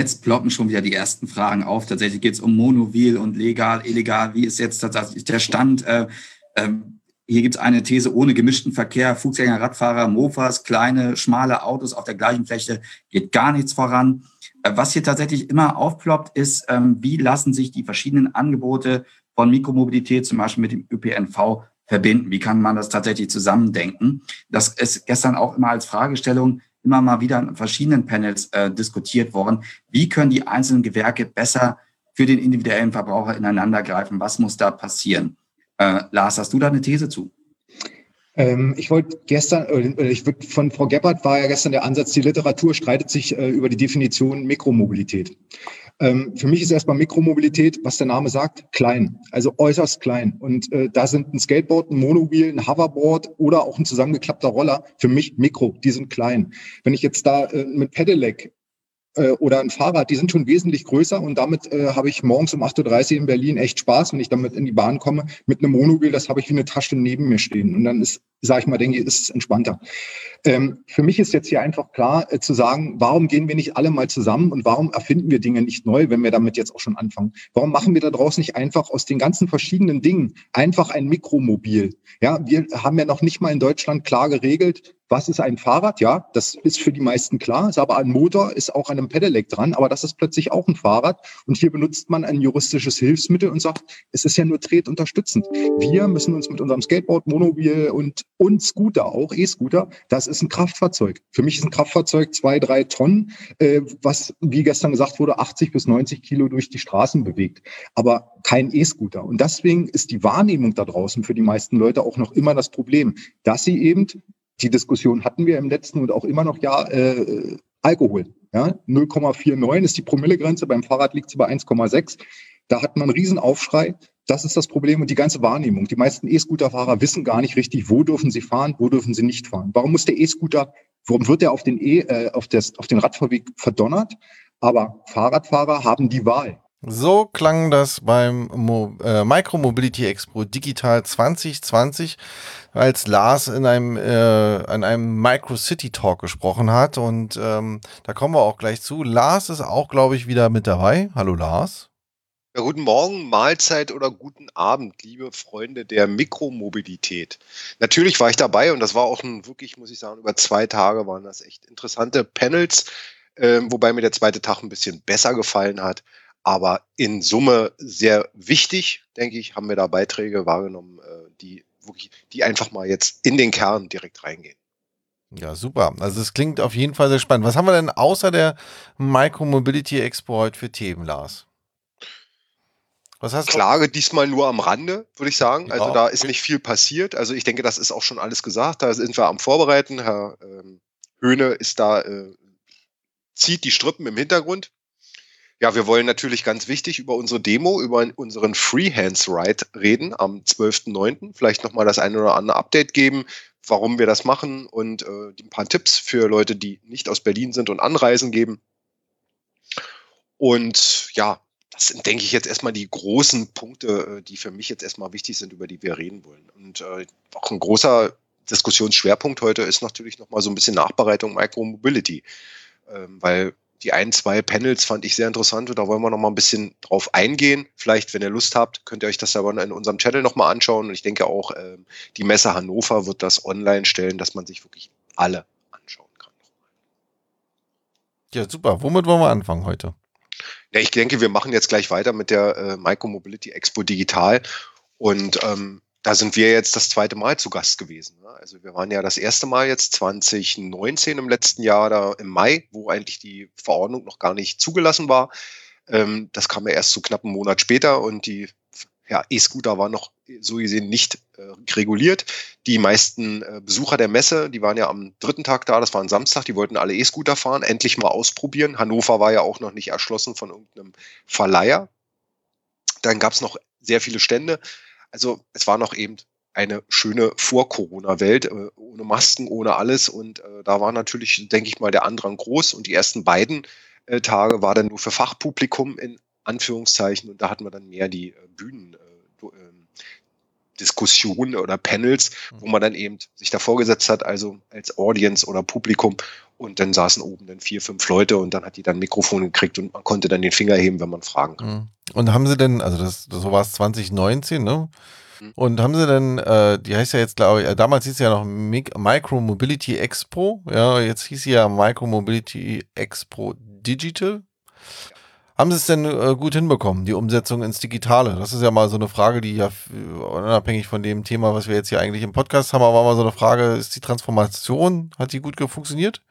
Netz ploppen schon wieder die ersten Fragen auf. Tatsächlich geht es um Monovil und legal, illegal. Wie ist jetzt tatsächlich der Stand? Äh, äh, hier gibt es eine These ohne gemischten Verkehr, Fußgänger, Radfahrer, Mofas, kleine, schmale Autos auf der gleichen Fläche geht gar nichts voran. Äh, was hier tatsächlich immer aufploppt, ist, ähm, wie lassen sich die verschiedenen Angebote von Mikromobilität zum Beispiel mit dem ÖPNV verbinden? Wie kann man das tatsächlich zusammendenken? Das ist gestern auch immer als Fragestellung immer mal wieder in verschiedenen Panels äh, diskutiert worden. Wie können die einzelnen Gewerke besser für den individuellen Verbraucher ineinander greifen? Was muss da passieren? Äh, Lars, hast du da eine These zu? Ähm, ich wollte gestern, ich würd, von Frau Gebhardt war ja gestern der Ansatz, die Literatur streitet sich äh, über die Definition Mikromobilität. Ähm, für mich ist erstmal Mikromobilität, was der Name sagt, klein, also äußerst klein. Und äh, da sind ein Skateboard, ein Monobil, ein Hoverboard oder auch ein zusammengeklappter Roller für mich Mikro, die sind klein. Wenn ich jetzt da äh, mit Pedelec äh, oder ein Fahrrad, die sind schon wesentlich größer und damit äh, habe ich morgens um 8.30 Uhr in Berlin echt Spaß, wenn ich damit in die Bahn komme. Mit einem Monobil, das habe ich wie eine Tasche neben mir stehen. Und dann ist, sage ich mal, denke ich, ist es entspannter. Ähm, für mich ist jetzt hier einfach klar äh, zu sagen, warum gehen wir nicht alle mal zusammen und warum erfinden wir Dinge nicht neu, wenn wir damit jetzt auch schon anfangen? Warum machen wir da draußen nicht einfach aus den ganzen verschiedenen Dingen einfach ein Mikromobil? Ja, wir haben ja noch nicht mal in Deutschland klar geregelt, was ist ein Fahrrad? Ja, das ist für die meisten klar, ist aber ein Motor, ist auch an einem Pedelec dran, aber das ist plötzlich auch ein Fahrrad. Und hier benutzt man ein juristisches Hilfsmittel und sagt, es ist ja nur tretunterstützend. Wir müssen uns mit unserem Skateboard, Monobil und, und Scooter auch, E-Scooter, das ist ein Kraftfahrzeug. Für mich ist ein Kraftfahrzeug zwei, drei Tonnen, äh, was, wie gestern gesagt wurde, 80 bis 90 Kilo durch die Straßen bewegt. Aber kein E-Scooter. Und deswegen ist die Wahrnehmung da draußen für die meisten Leute auch noch immer das Problem, dass sie eben die Diskussion hatten wir im letzten und auch immer noch, ja, äh, Alkohol. Ja, 0,49 ist die Promillegrenze, beim Fahrrad liegt sie bei 1,6. Da hat man einen Riesenaufschrei. Das ist das Problem und die ganze Wahrnehmung. Die meisten E-Scooter-Fahrer wissen gar nicht richtig, wo dürfen sie fahren, wo dürfen sie nicht fahren. Warum muss der E-Scooter, warum wird er auf den E, äh, auf, das, auf den Radfahrweg verdonnert? Aber Fahrradfahrer haben die Wahl. So klang das beim Mo äh, Micromobility Expo Digital 2020, als Lars in einem, äh, in einem Micro City Talk gesprochen hat. Und ähm, da kommen wir auch gleich zu. Lars ist auch, glaube ich, wieder mit dabei. Hallo Lars. Ja, guten Morgen, Mahlzeit oder guten Abend, liebe Freunde der Mikromobilität. Natürlich war ich dabei und das war auch ein wirklich, muss ich sagen, über zwei Tage waren das echt interessante Panels, äh, wobei mir der zweite Tag ein bisschen besser gefallen hat. Aber in Summe sehr wichtig, denke ich, haben wir da Beiträge wahrgenommen, äh, die wirklich, die einfach mal jetzt in den Kern direkt reingehen. Ja, super. Also es klingt auf jeden Fall sehr spannend. Was haben wir denn außer der Micromobility Expo heute für Themen, Lars? Was hast Klage du? diesmal nur am Rande, würde ich sagen. Also ja, da ist nicht viel passiert. Also ich denke, das ist auch schon alles gesagt. Da sind wir am Vorbereiten. Herr ähm, Höhne ist da, äh, zieht die Strippen im Hintergrund. Ja, wir wollen natürlich ganz wichtig über unsere Demo, über unseren Freehands Ride reden am 12.09. Vielleicht nochmal das eine oder andere Update geben, warum wir das machen und äh, ein paar Tipps für Leute, die nicht aus Berlin sind und anreisen geben. Und ja, das sind, denke ich, jetzt erstmal die großen Punkte, äh, die für mich jetzt erstmal wichtig sind, über die wir reden wollen. Und äh, auch ein großer Diskussionsschwerpunkt heute ist natürlich nochmal so ein bisschen Nachbereitung Micromobility. Ähm, weil die ein, zwei Panels fand ich sehr interessant und da wollen wir noch mal ein bisschen drauf eingehen. Vielleicht, wenn ihr Lust habt, könnt ihr euch das aber in unserem Channel noch mal anschauen. Und ich denke auch, ähm, die Messe Hannover wird das online stellen, dass man sich wirklich alle anschauen kann. Ja, super. Womit wollen wir anfangen heute? Ja, ich denke, wir machen jetzt gleich weiter mit der äh, Micromobility Expo Digital. Und ähm, da sind wir jetzt das zweite Mal zu Gast gewesen. Ne? Also wir waren ja das erste Mal jetzt 2019 im letzten Jahr da im Mai, wo eigentlich die Verordnung noch gar nicht zugelassen war. Ähm, das kam ja erst so knapp einen Monat später und die ja, E-Scooter waren noch so gesehen nicht äh, reguliert. Die meisten äh, Besucher der Messe, die waren ja am dritten Tag da, das war ein Samstag, die wollten alle E-Scooter fahren, endlich mal ausprobieren. Hannover war ja auch noch nicht erschlossen von irgendeinem Verleiher. Dann gab es noch sehr viele Stände. Also es war noch eben eine schöne Vor-Corona-Welt, äh, ohne Masken, ohne alles. Und äh, da war natürlich, denke ich mal, der Andrang groß. Und die ersten beiden äh, Tage war dann nur für Fachpublikum in Anführungszeichen. Und da hatten wir dann mehr die äh, Bühnen, äh, ähm, Diskussionen oder Panels, wo man dann eben sich da vorgesetzt hat, also als Audience oder Publikum. Und dann saßen oben dann vier, fünf Leute und dann hat die dann Mikrofon gekriegt und man konnte dann den Finger heben, wenn man fragen kann. Mhm. Und haben sie denn, also das, so war es 2019, ne? Mhm. Und haben sie denn, äh, die heißt ja jetzt, glaube ich, äh, damals hieß sie ja noch Micro Mobility Expo, ja, jetzt hieß sie ja Micro Mobility Expo Digital. Haben Sie es denn äh, gut hinbekommen, die Umsetzung ins Digitale? Das ist ja mal so eine Frage, die ja unabhängig von dem Thema, was wir jetzt hier eigentlich im Podcast haben, aber mal so eine Frage, ist die Transformation, hat die gut funktioniert?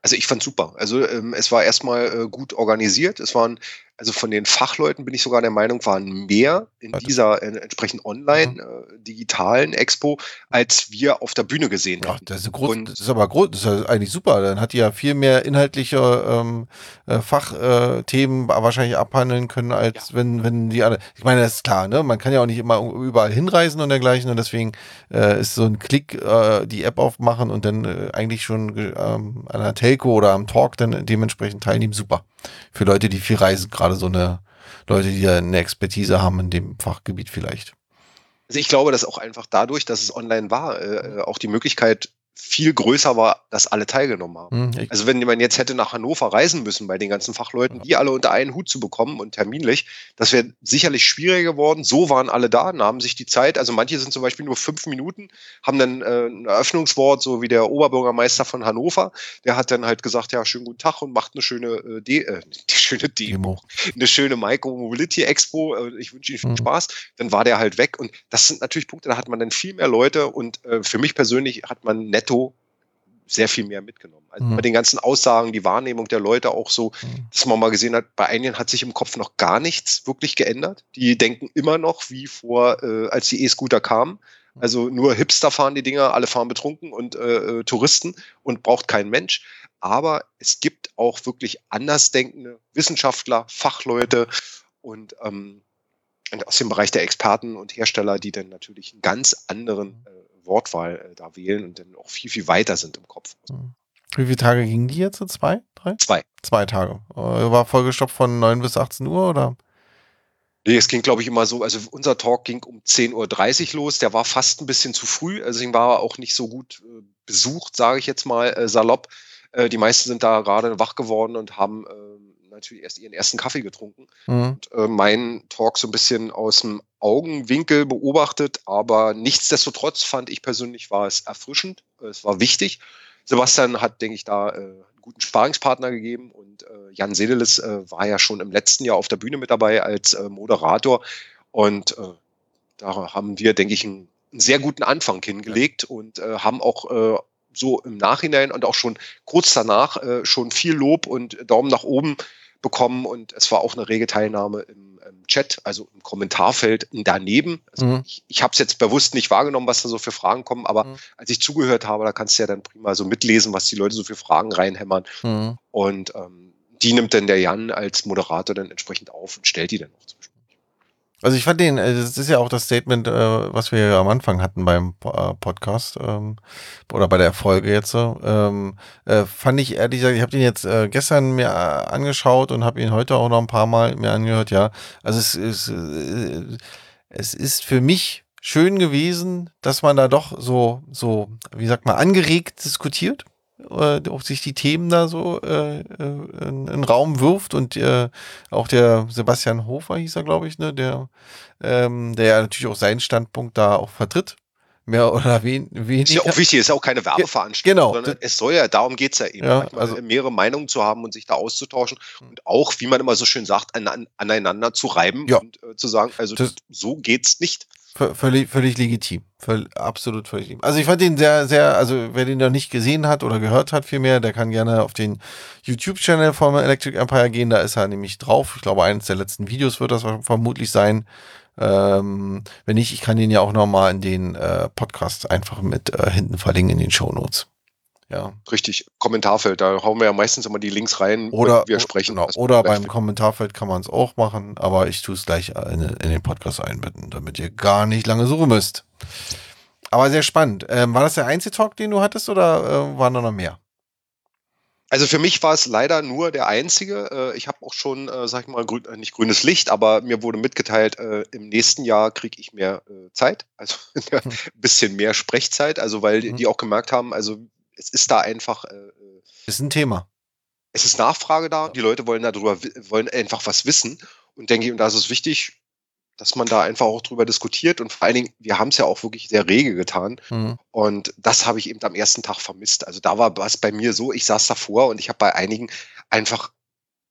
Also ich fand super. Also ähm, es war erstmal äh, gut organisiert. Es waren also von den Fachleuten bin ich sogar der Meinung, waren mehr in dieser äh, entsprechend online mhm. äh, digitalen Expo, als wir auf der Bühne gesehen haben. Das das ist aber groß, das ist eigentlich super. Dann hat die ja viel mehr inhaltliche ähm, äh, Fachthemen äh, wahrscheinlich abhandeln können, als ja. wenn, wenn die alle. Ich meine, das ist klar, ne? Man kann ja auch nicht immer überall hinreisen und dergleichen und deswegen äh, ist so ein Klick äh, die App aufmachen und dann eigentlich schon äh, an einer Telco oder am Talk dann dementsprechend teilnehmen, super. Für Leute, die viel reisen, gerade so eine Leute, die eine Expertise haben in dem Fachgebiet vielleicht. Also ich glaube, dass auch einfach dadurch, dass es online war, äh, auch die Möglichkeit viel größer war, dass alle teilgenommen haben. Mhm, also wenn man jetzt hätte nach Hannover reisen müssen bei den ganzen Fachleuten, die alle unter einen Hut zu bekommen und terminlich, das wäre sicherlich schwieriger geworden. So waren alle da, nahmen sich die Zeit. Also manche sind zum Beispiel nur fünf Minuten, haben dann äh, ein Eröffnungswort, so wie der Oberbürgermeister von Hannover, der hat dann halt gesagt, ja, schönen guten Tag und macht eine schöne äh, De äh, schöne Demo, eine schöne Micro Mobility Expo. Äh, ich wünsche Ihnen viel mhm. Spaß. Dann war der halt weg und das sind natürlich Punkte, da hat man dann viel mehr Leute und äh, für mich persönlich hat man nett netto sehr viel mehr mitgenommen. Also mhm. bei den ganzen Aussagen, die Wahrnehmung der Leute auch so, mhm. dass man mal gesehen hat, bei einigen hat sich im Kopf noch gar nichts wirklich geändert. Die denken immer noch wie vor, äh, als die E-Scooter kamen. Also nur Hipster fahren die Dinger, alle fahren betrunken und äh, äh, Touristen und braucht kein Mensch. Aber es gibt auch wirklich andersdenkende Wissenschaftler, Fachleute und ähm, aus dem Bereich der Experten und Hersteller, die dann natürlich einen ganz anderen äh, Wortwahl äh, da wählen und dann auch viel, viel weiter sind im Kopf. Hm. Wie viele Tage gingen die jetzt? Zwei? Drei? Zwei. Zwei Tage. Äh, war vollgestoppt von 9 bis 18 Uhr oder? Nee, es ging, glaube ich, immer so, also unser Talk ging um 10.30 Uhr los, der war fast ein bisschen zu früh, also deswegen war er auch nicht so gut äh, besucht, sage ich jetzt mal äh, salopp. Äh, die meisten sind da gerade wach geworden und haben ähm, natürlich erst ihren ersten Kaffee getrunken. Mhm. Und äh, meinen Talk so ein bisschen aus dem Augenwinkel beobachtet, aber nichtsdestotrotz fand ich persönlich war es erfrischend, es war wichtig. Sebastian hat, denke ich, da äh, einen guten Sparingspartner gegeben und äh, Jan Sedelis äh, war ja schon im letzten Jahr auf der Bühne mit dabei als äh, Moderator und äh, da haben wir, denke ich, einen, einen sehr guten Anfang hingelegt und äh, haben auch äh, so im Nachhinein und auch schon kurz danach äh, schon viel Lob und Daumen nach oben bekommen und es war auch eine rege Teilnahme im, im Chat, also im Kommentarfeld daneben. Also mhm. Ich, ich habe es jetzt bewusst nicht wahrgenommen, was da so für Fragen kommen, aber mhm. als ich zugehört habe, da kannst du ja dann prima so mitlesen, was die Leute so für Fragen reinhämmern. Mhm. Und ähm, die nimmt dann der Jan als Moderator dann entsprechend auf und stellt die dann auch zum Beispiel. Also ich fand den, äh, das ist ja auch das Statement, äh, was wir am Anfang hatten beim äh, Podcast ähm, oder bei der Folge jetzt. Ähm, fand ich ehrlich gesagt, ich habe den jetzt gestern mir angeschaut und habe ihn heute auch noch ein paar Mal mir angehört. Ja, also es ist, es ist für mich schön gewesen, dass man da doch so, so, wie sagt man, angeregt diskutiert äh, auch sich die Themen da so äh, äh, in, in den Raum wirft und äh, auch der Sebastian Hofer hieß er, glaube ich, ne, der, ähm, der ja natürlich auch seinen Standpunkt da auch vertritt. Mehr oder wen, weniger. Ist ja auch wichtig, ist ja auch keine Werbeveranstaltung, genau. sondern es soll ja, darum geht es ja eben, ja, also, mehrere Meinungen zu haben und sich da auszutauschen und auch, wie man immer so schön sagt, an, aneinander zu reiben ja. und äh, zu sagen, also das, so geht's nicht. Völlig, völlig legitim. Völl, absolut völlig legitim. Also ich fand den sehr, sehr, also wer den noch nicht gesehen hat oder gehört hat vielmehr, der kann gerne auf den YouTube-Channel von Electric Empire gehen. Da ist er nämlich drauf. Ich glaube, eines der letzten Videos wird das vermutlich sein. Ähm, wenn nicht, ich kann den ja auch nochmal in den äh, Podcast einfach mit äh, hinten verlinken in den Show Notes. Ja. Richtig, Kommentarfeld, da hauen wir ja meistens immer die Links rein, oder, wir sprechen. Genau, oder beim finden. Kommentarfeld kann man es auch machen, aber ich tue es gleich in, in, den Podcast einbinden, damit ihr gar nicht lange suchen müsst. Aber sehr spannend. Ähm, war das der einzige Talk, den du hattest oder äh, waren da noch mehr? Also für mich war es leider nur der einzige. Äh, ich habe auch schon, äh, sag ich mal, grün, äh, nicht grünes Licht, aber mir wurde mitgeteilt, im nächsten Jahr kriege ich mehr Zeit, also ein bisschen mehr Sprechzeit, also weil die auch gemerkt haben, also es ist da einfach. Ist ein Thema. Es ist Nachfrage da, die Leute wollen darüber, wollen einfach was wissen und denke, und da ist es wichtig, dass man da einfach auch drüber diskutiert und vor allen Dingen, wir haben es ja auch wirklich sehr rege getan mhm. und das habe ich eben am ersten Tag vermisst. Also da war was bei mir so, ich saß davor und ich habe bei einigen einfach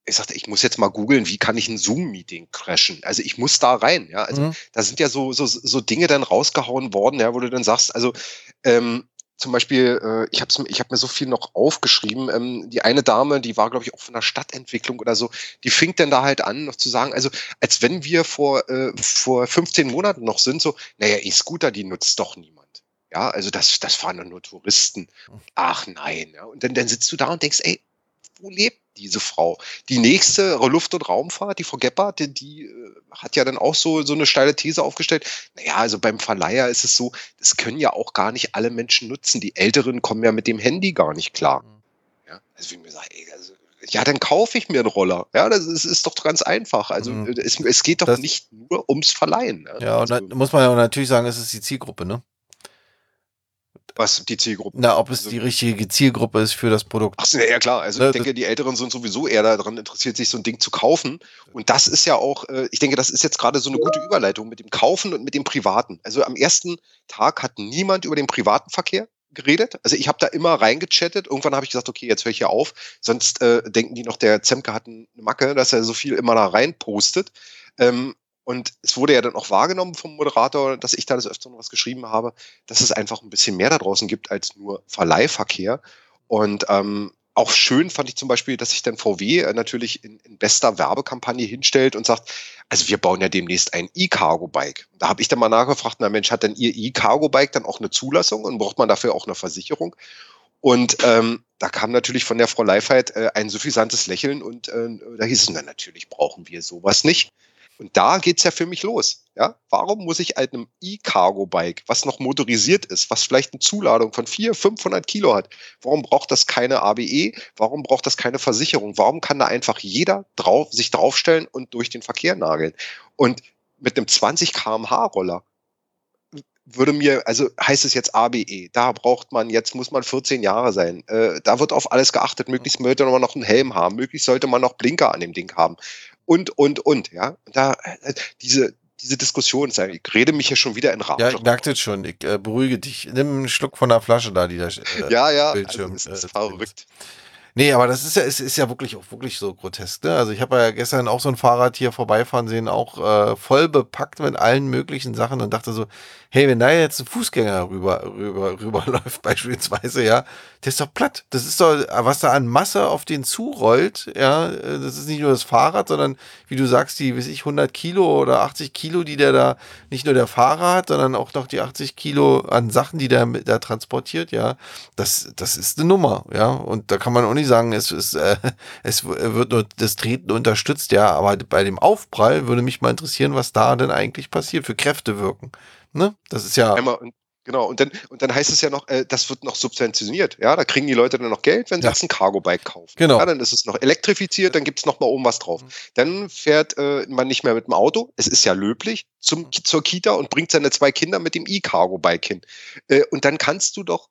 ich sagte, ich muss jetzt mal googeln, wie kann ich ein Zoom-Meeting crashen? Also ich muss da rein, ja. Also mhm. da sind ja so, so, so Dinge dann rausgehauen worden, ja, wo du dann sagst, also ähm, zum Beispiel, äh, ich habe ich hab mir so viel noch aufgeschrieben. Ähm, die eine Dame, die war, glaube ich, auch von der Stadtentwicklung oder so, die fing dann da halt an, noch zu sagen, also als wenn wir vor, äh, vor 15 Monaten noch sind, so, naja, E-Scooter, die nutzt doch niemand. Ja, also das, das fahren dann nur Touristen. Ach nein. Ja. Und dann, dann sitzt du da und denkst, ey, wo lebt diese Frau? Die nächste Luft- und Raumfahrt, die Frau Gebhardt, die, die äh, hat ja dann auch so, so eine steile These aufgestellt. Naja, also beim Verleiher ist es so, das können ja auch gar nicht alle Menschen nutzen. Die Älteren kommen ja mit dem Handy gar nicht klar. Mhm. Ja, also wie mir sagt, ey, also, ja, dann kaufe ich mir einen Roller. Ja, das ist, ist doch ganz einfach. Also mhm. es, es geht doch das, nicht nur ums Verleihen. Ne? Ja, und also, dann muss man ja natürlich sagen, es ist die Zielgruppe, ne? Was die Zielgruppe? Na, ob es also, die richtige Zielgruppe ist für das Produkt. Ach, ja, klar. Also ne, ich denke, die Älteren sind sowieso eher daran interessiert, sich so ein Ding zu kaufen. Und das ist ja auch, äh, ich denke, das ist jetzt gerade so eine gute Überleitung mit dem Kaufen und mit dem Privaten. Also am ersten Tag hat niemand über den privaten Verkehr geredet. Also ich habe da immer reingechattet. Irgendwann habe ich gesagt, okay, jetzt höre ich hier auf. Sonst äh, denken die noch, der Zemke hat eine Macke, dass er so viel immer da rein postet. Ähm, und es wurde ja dann auch wahrgenommen vom Moderator, dass ich da das öfter noch was geschrieben habe, dass es einfach ein bisschen mehr da draußen gibt als nur Verleihverkehr. Und ähm, auch schön fand ich zum Beispiel, dass sich dann VW äh, natürlich in, in, bester Werbekampagne hinstellt und sagt, also wir bauen ja demnächst ein E-Cargo-Bike. Da habe ich dann mal nachgefragt, na Mensch, hat denn Ihr E-Cargo-Bike dann auch eine Zulassung und braucht man dafür auch eine Versicherung? Und ähm, da kam natürlich von der Frau Leifheit äh, ein suffisantes Lächeln und äh, da hieß es, na natürlich brauchen wir sowas nicht. Und da geht's ja für mich los. Ja, warum muss ich einem E-Cargo-Bike, was noch motorisiert ist, was vielleicht eine Zuladung von 400, 500 Kilo hat, warum braucht das keine ABE? Warum braucht das keine Versicherung? Warum kann da einfach jeder drauf, sich draufstellen und durch den Verkehr nageln? Und mit einem 20 kmh Roller würde mir, also heißt es jetzt ABE, da braucht man, jetzt muss man 14 Jahre sein. Äh, da wird auf alles geachtet. Möglichst sollte man noch einen Helm haben, möglichst sollte man noch Blinker an dem Ding haben und, und, und, ja. Und da, äh, diese, diese Diskussion, ich rede mich hier schon wieder in Rage. Ja, ich merke das schon. Ich äh, beruhige dich. Nimm einen Schluck von der Flasche da, die da äh, Ja, ja, Bildschirm, also es ist äh, verrückt. Nee, aber das ist ja, es ist ja wirklich wirklich so grotesk. Ne? Also ich habe ja gestern auch so ein Fahrrad hier vorbeifahren sehen, auch äh, voll bepackt mit allen möglichen Sachen und dachte so, hey, wenn da jetzt ein Fußgänger rüber, rüber, rüberläuft, beispielsweise, ja, der ist doch platt. Das ist doch, was da an Masse auf den zurollt, ja, das ist nicht nur das Fahrrad, sondern, wie du sagst, die, weiß ich, 100 Kilo oder 80 Kilo, die der da, nicht nur der Fahrer hat, sondern auch noch die 80 Kilo an Sachen, die der da transportiert, ja, das, das ist eine Nummer, ja, und da kann man auch nicht sagen, es ist, äh, es wird nur das Treten unterstützt, ja, aber bei dem Aufprall würde mich mal interessieren, was da denn eigentlich passiert, für Kräfte wirken. Ne? Das ist ja. Einmal, genau, und dann, und dann heißt es ja noch, äh, das wird noch subventioniert. Ja, da kriegen die Leute dann noch Geld, wenn sie ja. jetzt ein Cargo-Bike kaufen. Genau. Ja, dann ist es noch elektrifiziert, dann gibt es noch mal oben was drauf. Mhm. Dann fährt äh, man nicht mehr mit dem Auto, es ist ja löblich, zum, zur Kita und bringt seine zwei Kinder mit dem E-Cargo-Bike hin. Äh, und dann kannst du doch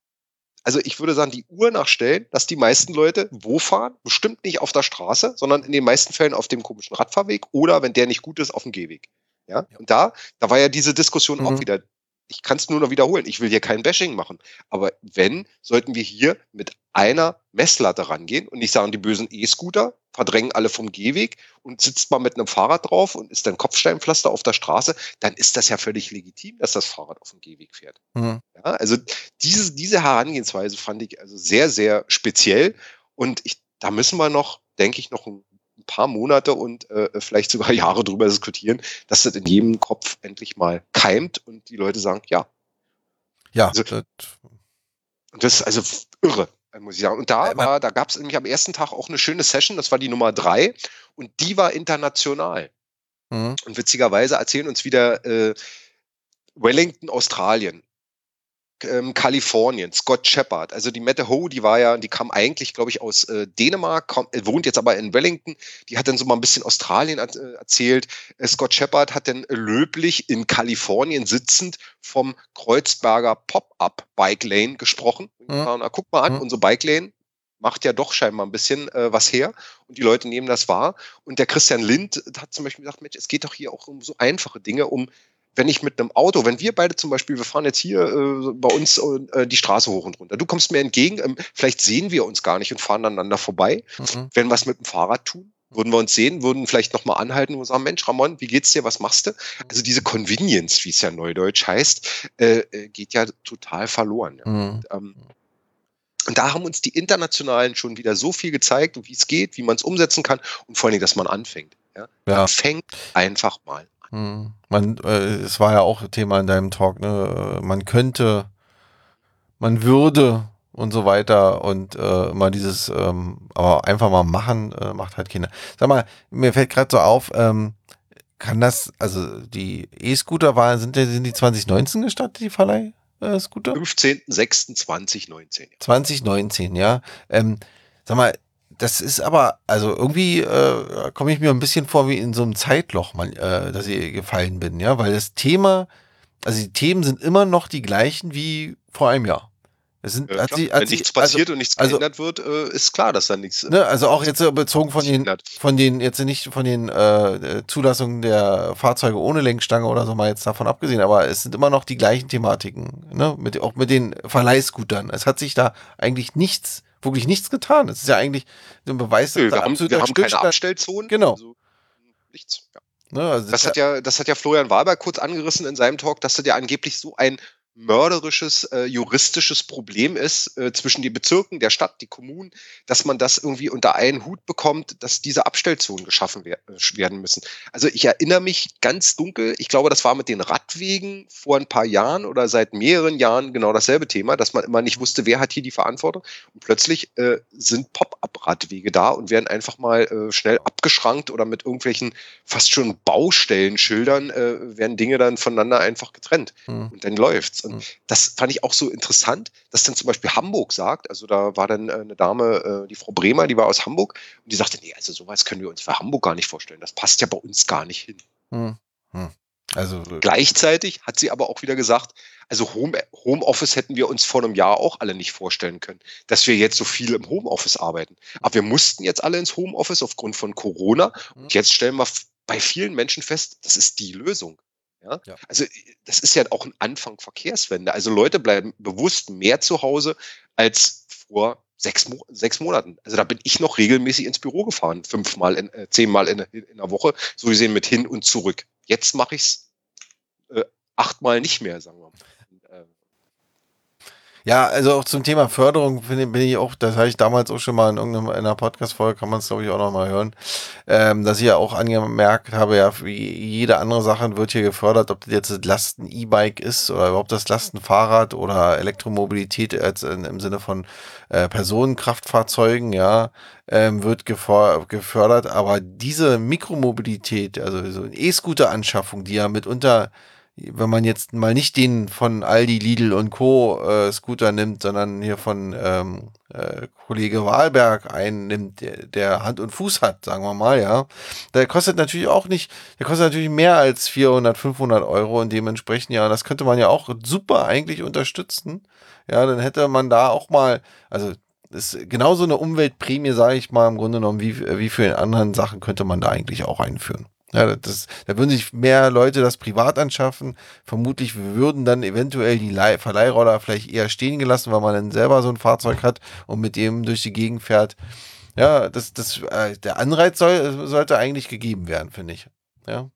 also ich würde sagen, die Uhr nachstellen, dass die meisten Leute wo fahren? Bestimmt nicht auf der Straße, sondern in den meisten Fällen auf dem komischen Radfahrweg oder wenn der nicht gut ist, auf dem Gehweg. Ja? Und da, da war ja diese Diskussion mhm. auch wieder. Ich kann es nur noch wiederholen. Ich will hier kein Bashing machen. Aber wenn, sollten wir hier mit einer Messlatte rangehen und nicht sagen, die bösen E-Scooter verdrängen alle vom Gehweg und sitzt mal mit einem Fahrrad drauf und ist dann Kopfsteinpflaster auf der Straße, dann ist das ja völlig legitim, dass das Fahrrad auf dem Gehweg fährt. Mhm. Ja, also diese, diese Herangehensweise fand ich also sehr, sehr speziell und ich, da müssen wir noch, denke ich, noch ein ein paar Monate und äh, vielleicht sogar Jahre drüber diskutieren, dass das in jedem Kopf endlich mal keimt und die Leute sagen, ja. Ja. Also, das, und das ist also irre, muss ich sagen. Und da war, da gab es nämlich am ersten Tag auch eine schöne Session, das war die Nummer drei und die war international. Mhm. Und witzigerweise erzählen uns wieder äh, Wellington, Australien. Ähm, Kalifornien, Scott Shepard. Also die Mette Ho, die war ja, die kam eigentlich, glaube ich, aus äh, Dänemark, kommt, äh, wohnt jetzt aber in Wellington. Die hat dann so mal ein bisschen Australien äh, erzählt. Äh, Scott Shepard hat dann löblich in Kalifornien sitzend vom Kreuzberger Pop-Up Bike Lane gesprochen. Mhm. Na, guck mal an, mhm. unsere Bike Lane macht ja doch scheinbar ein bisschen äh, was her und die Leute nehmen das wahr. Und der Christian Lind hat zum Beispiel gesagt, Mensch, es geht doch hier auch um so einfache Dinge, um wenn ich mit einem Auto, wenn wir beide zum Beispiel, wir fahren jetzt hier äh, bei uns äh, die Straße hoch und runter, du kommst mir entgegen, ähm, vielleicht sehen wir uns gar nicht und fahren aneinander vorbei. Mhm. Wenn wir es mit dem Fahrrad tun, würden wir uns sehen, würden vielleicht nochmal anhalten und sagen, Mensch, Ramon, wie geht's dir, was machst du? Also diese Convenience, wie es ja neudeutsch heißt, äh, äh geht ja total verloren. Ja. Mhm. Und, ähm, und da haben uns die Internationalen schon wieder so viel gezeigt, wie es geht, wie man es umsetzen kann und vor allem, dass man anfängt. Ja? ja. Man fängt einfach mal. Man, äh, es war ja auch Thema in deinem Talk, ne? Man könnte, man würde und so weiter und äh, mal dieses, ähm, aber einfach mal machen, äh, macht halt Kinder. Sag mal, mir fällt gerade so auf, ähm, kann das, also die E-Scooter waren, sind, sind die 2019 gestartet, die Verleih? Äh, Scooter? 15.06.2019. 2019, ja. Ähm, sag mal, das ist aber, also irgendwie äh, komme ich mir ein bisschen vor wie in so einem Zeitloch, mal, äh, dass ich gefallen bin, ja, weil das Thema, also die Themen sind immer noch die gleichen wie vor einem Jahr. Es sind, ja, sie, Wenn nichts passiert also, und nichts also geändert wird, äh, ist klar, dass da nichts. Ne, also auch jetzt bezogen von den, von den, jetzt nicht von den äh, Zulassungen der Fahrzeuge ohne Lenkstange oder so mal jetzt davon abgesehen, aber es sind immer noch die gleichen Thematiken, ne, mit, auch mit den Verleihscootern. Es hat sich da eigentlich nichts wirklich nichts getan. Das ist ja eigentlich ein Beweis. Nö, wir haben, wir haben keine Abstellzonen. Genau. Also nichts. Ja. Ne, also das, das hat ja, das hat ja Florian Wahlberg kurz angerissen in seinem Talk, dass das ja angeblich so ein mörderisches äh, juristisches Problem ist äh, zwischen den Bezirken, der Stadt, die Kommunen, dass man das irgendwie unter einen Hut bekommt, dass diese Abstellzonen geschaffen wer äh, werden müssen. Also ich erinnere mich ganz dunkel, ich glaube, das war mit den Radwegen vor ein paar Jahren oder seit mehreren Jahren genau dasselbe Thema, dass man immer nicht wusste, wer hat hier die Verantwortung. Und plötzlich äh, sind Pop-up-Radwege da und werden einfach mal äh, schnell abgeschrankt oder mit irgendwelchen fast schon Baustellenschildern äh, werden Dinge dann voneinander einfach getrennt. Hm. Und dann läuft's. Und mhm. das fand ich auch so interessant, dass dann zum Beispiel Hamburg sagt, also da war dann äh, eine Dame, äh, die Frau Bremer, die war aus Hamburg und die sagte, nee, also sowas können wir uns für Hamburg gar nicht vorstellen. Das passt ja bei uns gar nicht hin. Mhm. Also äh, gleichzeitig hat sie aber auch wieder gesagt, also Home, Homeoffice hätten wir uns vor einem Jahr auch alle nicht vorstellen können, dass wir jetzt so viel im Homeoffice arbeiten. Aber wir mussten jetzt alle ins Homeoffice aufgrund von Corona. Und jetzt stellen wir bei vielen Menschen fest, das ist die Lösung. Ja? ja? Also das ist ja auch ein Anfang Verkehrswende. Also Leute bleiben bewusst mehr zu Hause als vor sechs, Mo sechs Monaten. Also da bin ich noch regelmäßig ins Büro gefahren, fünfmal, in, äh, zehnmal in, in der Woche, so gesehen mit hin und zurück. Jetzt mache ich es äh, achtmal nicht mehr, sagen wir mal. Ja, also auch zum Thema Förderung bin, bin ich auch, das habe ich damals auch schon mal in irgendeiner Podcast-Folge, kann man es glaube ich auch noch mal hören, ähm, dass ich ja auch angemerkt habe, ja, wie jede andere Sache wird hier gefördert, ob das jetzt das Lasten-E-Bike ist oder überhaupt das Lastenfahrrad oder Elektromobilität als in, im Sinne von äh, Personenkraftfahrzeugen, ja, ähm, wird gefördert, aber diese Mikromobilität, also so eine E-Scooter-Anschaffung, die ja mitunter wenn man jetzt mal nicht den von Aldi, Lidl und Co. Äh, Scooter nimmt, sondern hier von ähm, äh, Kollege Wahlberg einnimmt, der, der Hand und Fuß hat, sagen wir mal, ja, der kostet natürlich auch nicht, der kostet natürlich mehr als 400, 500 Euro und dementsprechend, ja, das könnte man ja auch super eigentlich unterstützen. Ja, dann hätte man da auch mal, also ist genauso eine Umweltprämie, sage ich mal, im Grunde genommen, wie, wie für in anderen Sachen könnte man da eigentlich auch einführen. Ja, das, da würden sich mehr Leute das privat anschaffen. Vermutlich würden dann eventuell die Leih Verleihroller vielleicht eher stehen gelassen, weil man dann selber so ein Fahrzeug hat und mit dem durch die Gegend fährt. Ja, das, das, äh, der Anreiz soll, sollte eigentlich gegeben werden, finde ich. Ja,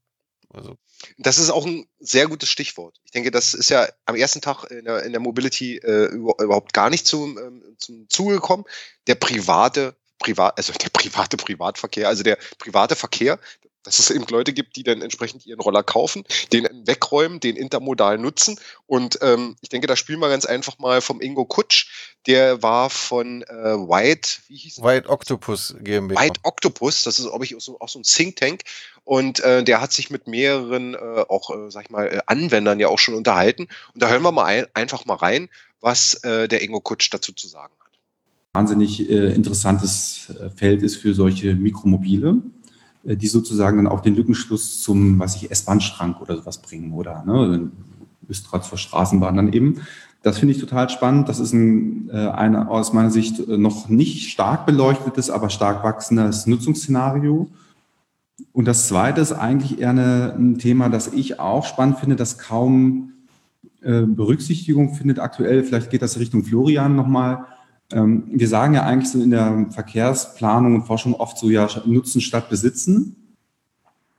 also. Das ist auch ein sehr gutes Stichwort. Ich denke, das ist ja am ersten Tag in der, in der Mobility äh, überhaupt gar nicht zum, ähm, zum Zuge gekommen. Der private Privat, also der private Privatverkehr, also der private Verkehr dass es eben Leute gibt, die dann entsprechend ihren Roller kaufen, den wegräumen, den intermodal nutzen. Und ähm, ich denke, da spielen wir ganz einfach mal vom Ingo Kutsch. Der war von äh, White, wie hieß White Octopus GmbH. White Octopus, das ist, glaube ich, auch so, auch so ein Think Tank. Und äh, der hat sich mit mehreren, äh, auch, äh, sag ich mal, äh, Anwendern ja auch schon unterhalten. Und da hören wir mal ein, einfach mal rein, was äh, der Ingo Kutsch dazu zu sagen hat. Wahnsinnig äh, interessantes Feld ist für solche Mikromobile. Äh, die sozusagen dann auch den Lückenschluss zum, was ich, S-Bahn-Schrank oder sowas bringen oder ne, trotz vor Straßenbahn dann eben. Das finde ich total spannend. Das ist ein, äh, eine aus meiner Sicht äh, noch nicht stark beleuchtetes, aber stark wachsendes Nutzungsszenario. Und das zweite ist eigentlich eher eine, ein Thema, das ich auch spannend finde, das kaum äh, Berücksichtigung findet aktuell. Vielleicht geht das Richtung Florian nochmal. Ähm, wir sagen ja eigentlich so in der Verkehrsplanung und Forschung oft so, ja, Nutzen statt Besitzen.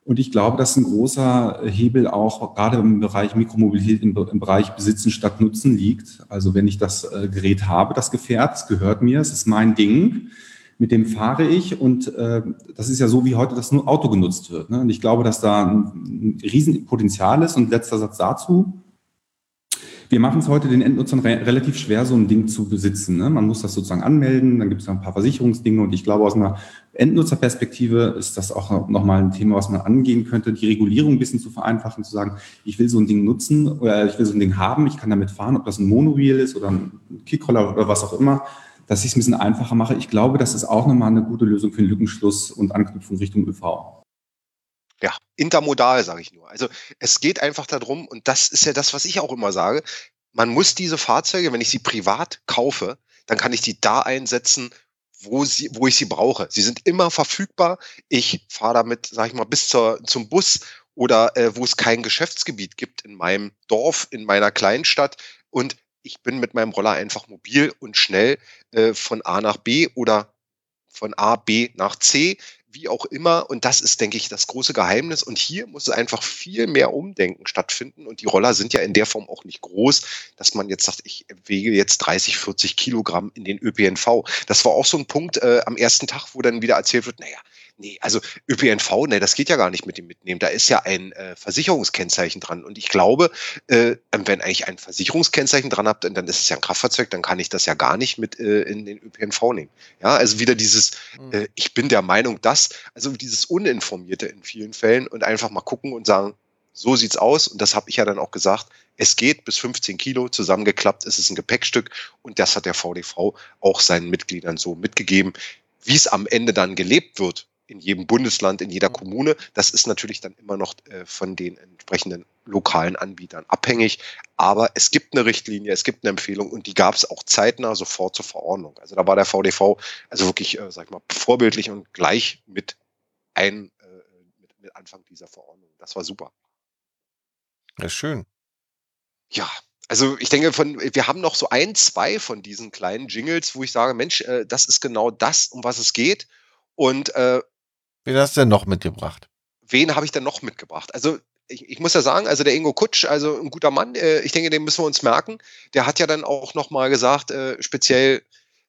Und ich glaube, dass ein großer Hebel auch gerade im Bereich Mikromobilität, im, im Bereich Besitzen statt Nutzen liegt. Also wenn ich das äh, Gerät habe, das Gefährt, es gehört mir, es ist mein Ding, mit dem fahre ich und äh, das ist ja so, wie heute das nur Auto genutzt wird. Ne? Und ich glaube, dass da ein, ein Riesenpotenzial ist. Und letzter Satz dazu, wir machen es heute den Endnutzern re relativ schwer, so ein Ding zu besitzen. Ne? Man muss das sozusagen anmelden, dann gibt es ein paar Versicherungsdinge und ich glaube, aus einer Endnutzerperspektive ist das auch nochmal ein Thema, was man angehen könnte, die Regulierung ein bisschen zu vereinfachen, zu sagen, ich will so ein Ding nutzen oder ich will so ein Ding haben, ich kann damit fahren, ob das ein Monowheel ist oder ein Kickroller oder was auch immer, dass ich es ein bisschen einfacher mache. Ich glaube, das ist auch nochmal eine gute Lösung für den Lückenschluss und Anknüpfung Richtung ÖV ja, intermodal, sage ich nur. Also es geht einfach darum, und das ist ja das, was ich auch immer sage, man muss diese Fahrzeuge, wenn ich sie privat kaufe, dann kann ich die da einsetzen, wo, sie, wo ich sie brauche. Sie sind immer verfügbar. Ich fahre damit, sage ich mal, bis zur, zum Bus oder äh, wo es kein Geschäftsgebiet gibt in meinem Dorf, in meiner Kleinstadt. Und ich bin mit meinem Roller einfach mobil und schnell äh, von A nach B oder von A, B nach C wie auch immer. Und das ist, denke ich, das große Geheimnis. Und hier muss einfach viel mehr Umdenken stattfinden. Und die Roller sind ja in der Form auch nicht groß, dass man jetzt sagt, ich wege jetzt 30, 40 Kilogramm in den ÖPNV. Das war auch so ein Punkt äh, am ersten Tag, wo dann wieder erzählt wird, naja, Nee, also ÖPNV, ne, das geht ja gar nicht mit dem Mitnehmen. Da ist ja ein äh, Versicherungskennzeichen dran. Und ich glaube, äh, wenn eigentlich ein Versicherungskennzeichen dran habt, dann ist es ja ein Kraftfahrzeug, dann kann ich das ja gar nicht mit äh, in den ÖPNV nehmen. Ja, also wieder dieses, mhm. äh, ich bin der Meinung, dass, also dieses Uninformierte in vielen Fällen und einfach mal gucken und sagen, so sieht's aus. Und das habe ich ja dann auch gesagt. Es geht bis 15 Kilo zusammengeklappt, ist es ein Gepäckstück. Und das hat der VDV auch seinen Mitgliedern so mitgegeben. Wie es am Ende dann gelebt wird, in jedem Bundesland, in jeder mhm. Kommune. Das ist natürlich dann immer noch äh, von den entsprechenden lokalen Anbietern abhängig. Aber es gibt eine Richtlinie, es gibt eine Empfehlung und die gab es auch zeitnah sofort zur Verordnung. Also da war der VDV also wirklich, äh, sag ich mal, vorbildlich und gleich mit ein äh, mit, mit Anfang dieser Verordnung. Das war super. Ja, schön. Ja, also ich denke, von, wir haben noch so ein, zwei von diesen kleinen Jingles, wo ich sage, Mensch, äh, das ist genau das, um was es geht. Und äh, Wen hast du denn noch mitgebracht? Wen habe ich denn noch mitgebracht? Also ich, ich, muss ja sagen, also der Ingo Kutsch, also ein guter Mann, äh, ich denke, den müssen wir uns merken. Der hat ja dann auch nochmal gesagt, äh, speziell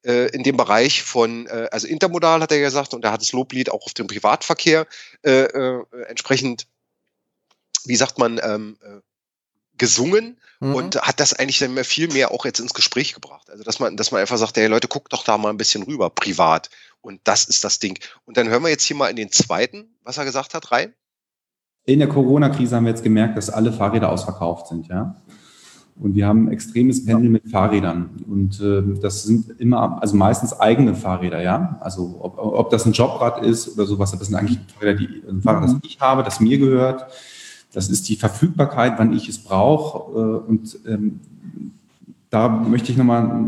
äh, in dem Bereich von, äh, also intermodal hat er gesagt, und er hat das Loblied auch auf den Privatverkehr äh, äh, entsprechend, wie sagt man, ähm, gesungen mhm. und hat das eigentlich dann viel mehr auch jetzt ins Gespräch gebracht. Also dass man, dass man einfach sagt, hey Leute, guckt doch da mal ein bisschen rüber, privat. Und das ist das Ding. Und dann hören wir jetzt hier mal in den zweiten, was er gesagt hat, rein. In der Corona-Krise haben wir jetzt gemerkt, dass alle Fahrräder ausverkauft sind, ja. Und wir haben extremes Pendel mit Fahrrädern. Und äh, das sind immer, also meistens eigene Fahrräder, ja. Also ob, ob das ein Jobrad ist oder sowas, das sind eigentlich Fahrräder, die, ein Fahrrad, das ich habe, das mir gehört. Das ist die Verfügbarkeit, wann ich es brauche. Äh, und ähm, da möchte ich nochmal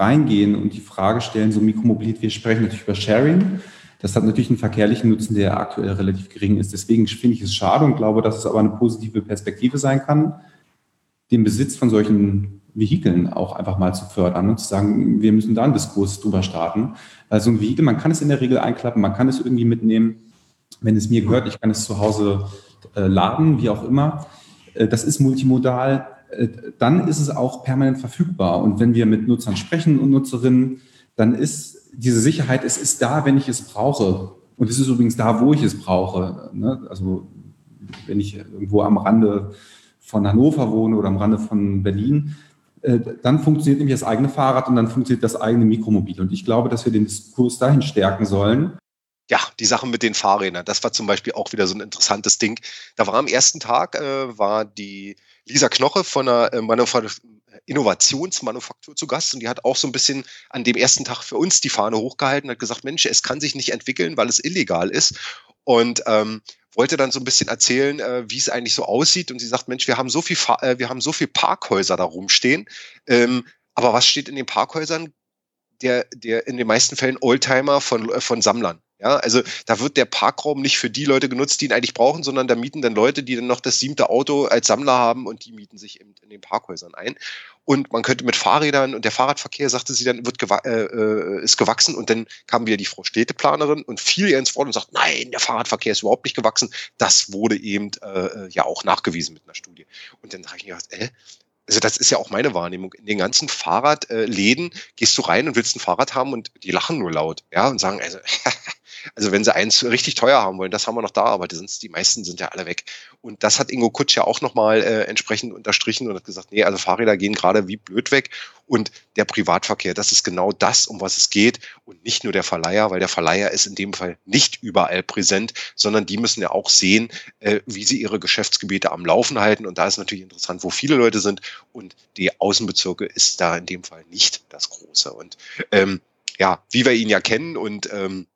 reingehen und die Frage stellen, so Mikromobilität, wir sprechen natürlich über Sharing. Das hat natürlich einen verkehrlichen Nutzen, der aktuell relativ gering ist. Deswegen finde ich es schade und glaube, dass es aber eine positive Perspektive sein kann, den Besitz von solchen Vehikeln auch einfach mal zu fördern und zu sagen, wir müssen da einen Diskurs drüber starten. Weil so ein Vehikel, man kann es in der Regel einklappen, man kann es irgendwie mitnehmen. Wenn es mir gehört, ich kann es zu Hause äh, laden, wie auch immer. Äh, das ist multimodal. Äh, dann ist es auch permanent verfügbar. Und wenn wir mit Nutzern sprechen und Nutzerinnen, dann ist diese Sicherheit, es ist da, wenn ich es brauche. Und es ist übrigens da, wo ich es brauche. Ne? Also wenn ich irgendwo am Rande von Hannover wohne oder am Rande von Berlin, äh, dann funktioniert nämlich das eigene Fahrrad und dann funktioniert das eigene Mikromobil. Und ich glaube, dass wir den Diskurs dahin stärken sollen. Ja, die Sache mit den Fahrrädern, das war zum Beispiel auch wieder so ein interessantes Ding. Da war am ersten Tag, äh, war die Lisa Knoche von der äh, Manufaktur, Innovationsmanufaktur zu Gast und die hat auch so ein bisschen an dem ersten Tag für uns die Fahne hochgehalten und hat gesagt, Mensch, es kann sich nicht entwickeln, weil es illegal ist. Und ähm, wollte dann so ein bisschen erzählen, äh, wie es eigentlich so aussieht. Und sie sagt, Mensch, wir haben so viel, äh, wir haben so viel Parkhäuser da rumstehen. Ähm, aber was steht in den Parkhäusern? Der, der in den meisten Fällen Oldtimer von, äh, von Sammlern. Ja, also da wird der Parkraum nicht für die Leute genutzt, die ihn eigentlich brauchen, sondern da mieten dann Leute, die dann noch das siebte Auto als Sammler haben und die mieten sich in, in den Parkhäusern ein. Und man könnte mit Fahrrädern und der Fahrradverkehr, sagte sie dann, wird gewa äh, äh, ist gewachsen. Und dann kam wieder die Frau Städteplanerin und fiel ihr ins Wort und sagt, nein, der Fahrradverkehr ist überhaupt nicht gewachsen. Das wurde eben äh ja auch nachgewiesen mit einer Studie. Und dann habe ich mir gedacht, äh, also das ist ja auch meine Wahrnehmung. In den ganzen Fahrradläden gehst du rein und willst ein Fahrrad haben und die lachen nur laut, ja, und sagen, also Also wenn sie eins richtig teuer haben wollen, das haben wir noch da, aber die, sind, die meisten sind ja alle weg. Und das hat Ingo Kutsch ja auch nochmal äh, entsprechend unterstrichen und hat gesagt, nee, also Fahrräder gehen gerade wie blöd weg. Und der Privatverkehr, das ist genau das, um was es geht. Und nicht nur der Verleiher, weil der Verleiher ist in dem Fall nicht überall präsent, sondern die müssen ja auch sehen, äh, wie sie ihre Geschäftsgebiete am Laufen halten. Und da ist natürlich interessant, wo viele Leute sind. Und die Außenbezirke ist da in dem Fall nicht das Große. Und ähm, ja, wie wir ihn ja kennen und ähm,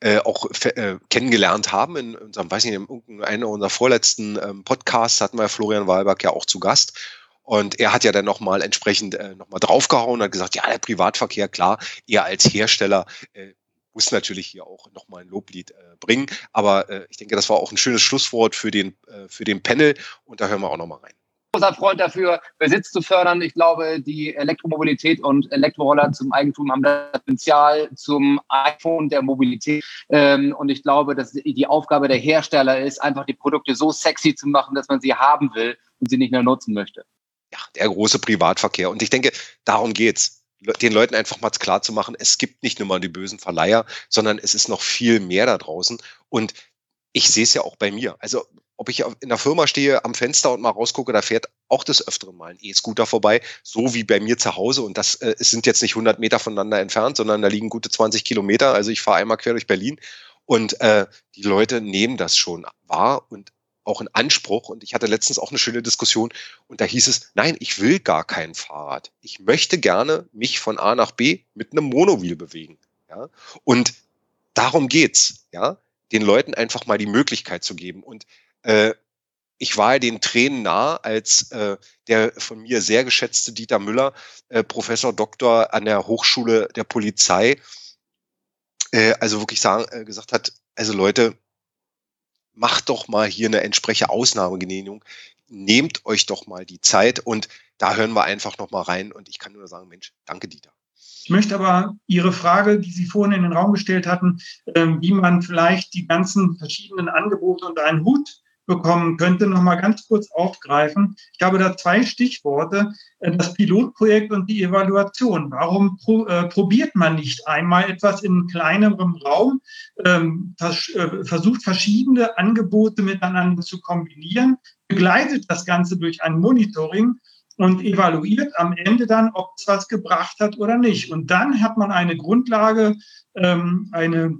äh, auch äh, kennengelernt haben. In unserem, weiß nicht, in einer unserer vorletzten ähm, Podcasts hatten wir Florian Wahlberg ja auch zu Gast. Und er hat ja dann nochmal entsprechend äh, nochmal draufgehauen und hat gesagt, ja, der Privatverkehr, klar, er als Hersteller äh, muss natürlich hier auch nochmal ein Loblied äh, bringen. Aber äh, ich denke, das war auch ein schönes Schlusswort für den, äh, für den Panel und da hören wir auch nochmal rein großer Freund dafür, Besitz zu fördern. Ich glaube, die Elektromobilität und Elektroroller zum Eigentum haben das Potenzial zum iPhone der Mobilität. Ähm, und ich glaube, dass die Aufgabe der Hersteller ist, einfach die Produkte so sexy zu machen, dass man sie haben will und sie nicht mehr nutzen möchte. Ja, der große Privatverkehr. Und ich denke, darum geht's den Leuten einfach mal klar zu machen, es gibt nicht nur mal die bösen Verleiher, sondern es ist noch viel mehr da draußen. Und ich sehe es ja auch bei mir. Also ob ich in der Firma stehe am Fenster und mal rausgucke, da fährt auch des Öfteren mal ein E-Scooter vorbei, so wie bei mir zu Hause. Und das äh, sind jetzt nicht 100 Meter voneinander entfernt, sondern da liegen gute 20 Kilometer. Also ich fahre einmal quer durch Berlin und äh, die Leute nehmen das schon wahr und auch in Anspruch. Und ich hatte letztens auch eine schöne Diskussion und da hieß es, nein, ich will gar kein Fahrrad. Ich möchte gerne mich von A nach B mit einem Monowheel bewegen. Ja? Und darum geht's, ja, den Leuten einfach mal die Möglichkeit zu geben. Und äh, ich war den Tränen nah, als äh, der von mir sehr geschätzte Dieter Müller, äh, Professor Doktor an der Hochschule der Polizei, äh, also wirklich sagen, äh, gesagt hat, also Leute, macht doch mal hier eine entsprechende Ausnahmegenehmigung, nehmt euch doch mal die Zeit und da hören wir einfach noch mal rein und ich kann nur sagen, Mensch, danke Dieter. Ich möchte aber Ihre Frage, die Sie vorhin in den Raum gestellt hatten, äh, wie man vielleicht die ganzen verschiedenen Angebote unter einen Hut bekommen könnte, noch mal ganz kurz aufgreifen. Ich habe da zwei Stichworte, äh, das Pilotprojekt und die Evaluation. Warum pro, äh, probiert man nicht einmal etwas in kleinerem Raum, ähm, vers äh, versucht verschiedene Angebote miteinander zu kombinieren, begleitet das Ganze durch ein Monitoring und evaluiert am Ende dann, ob es was gebracht hat oder nicht. Und dann hat man eine Grundlage, ähm, eine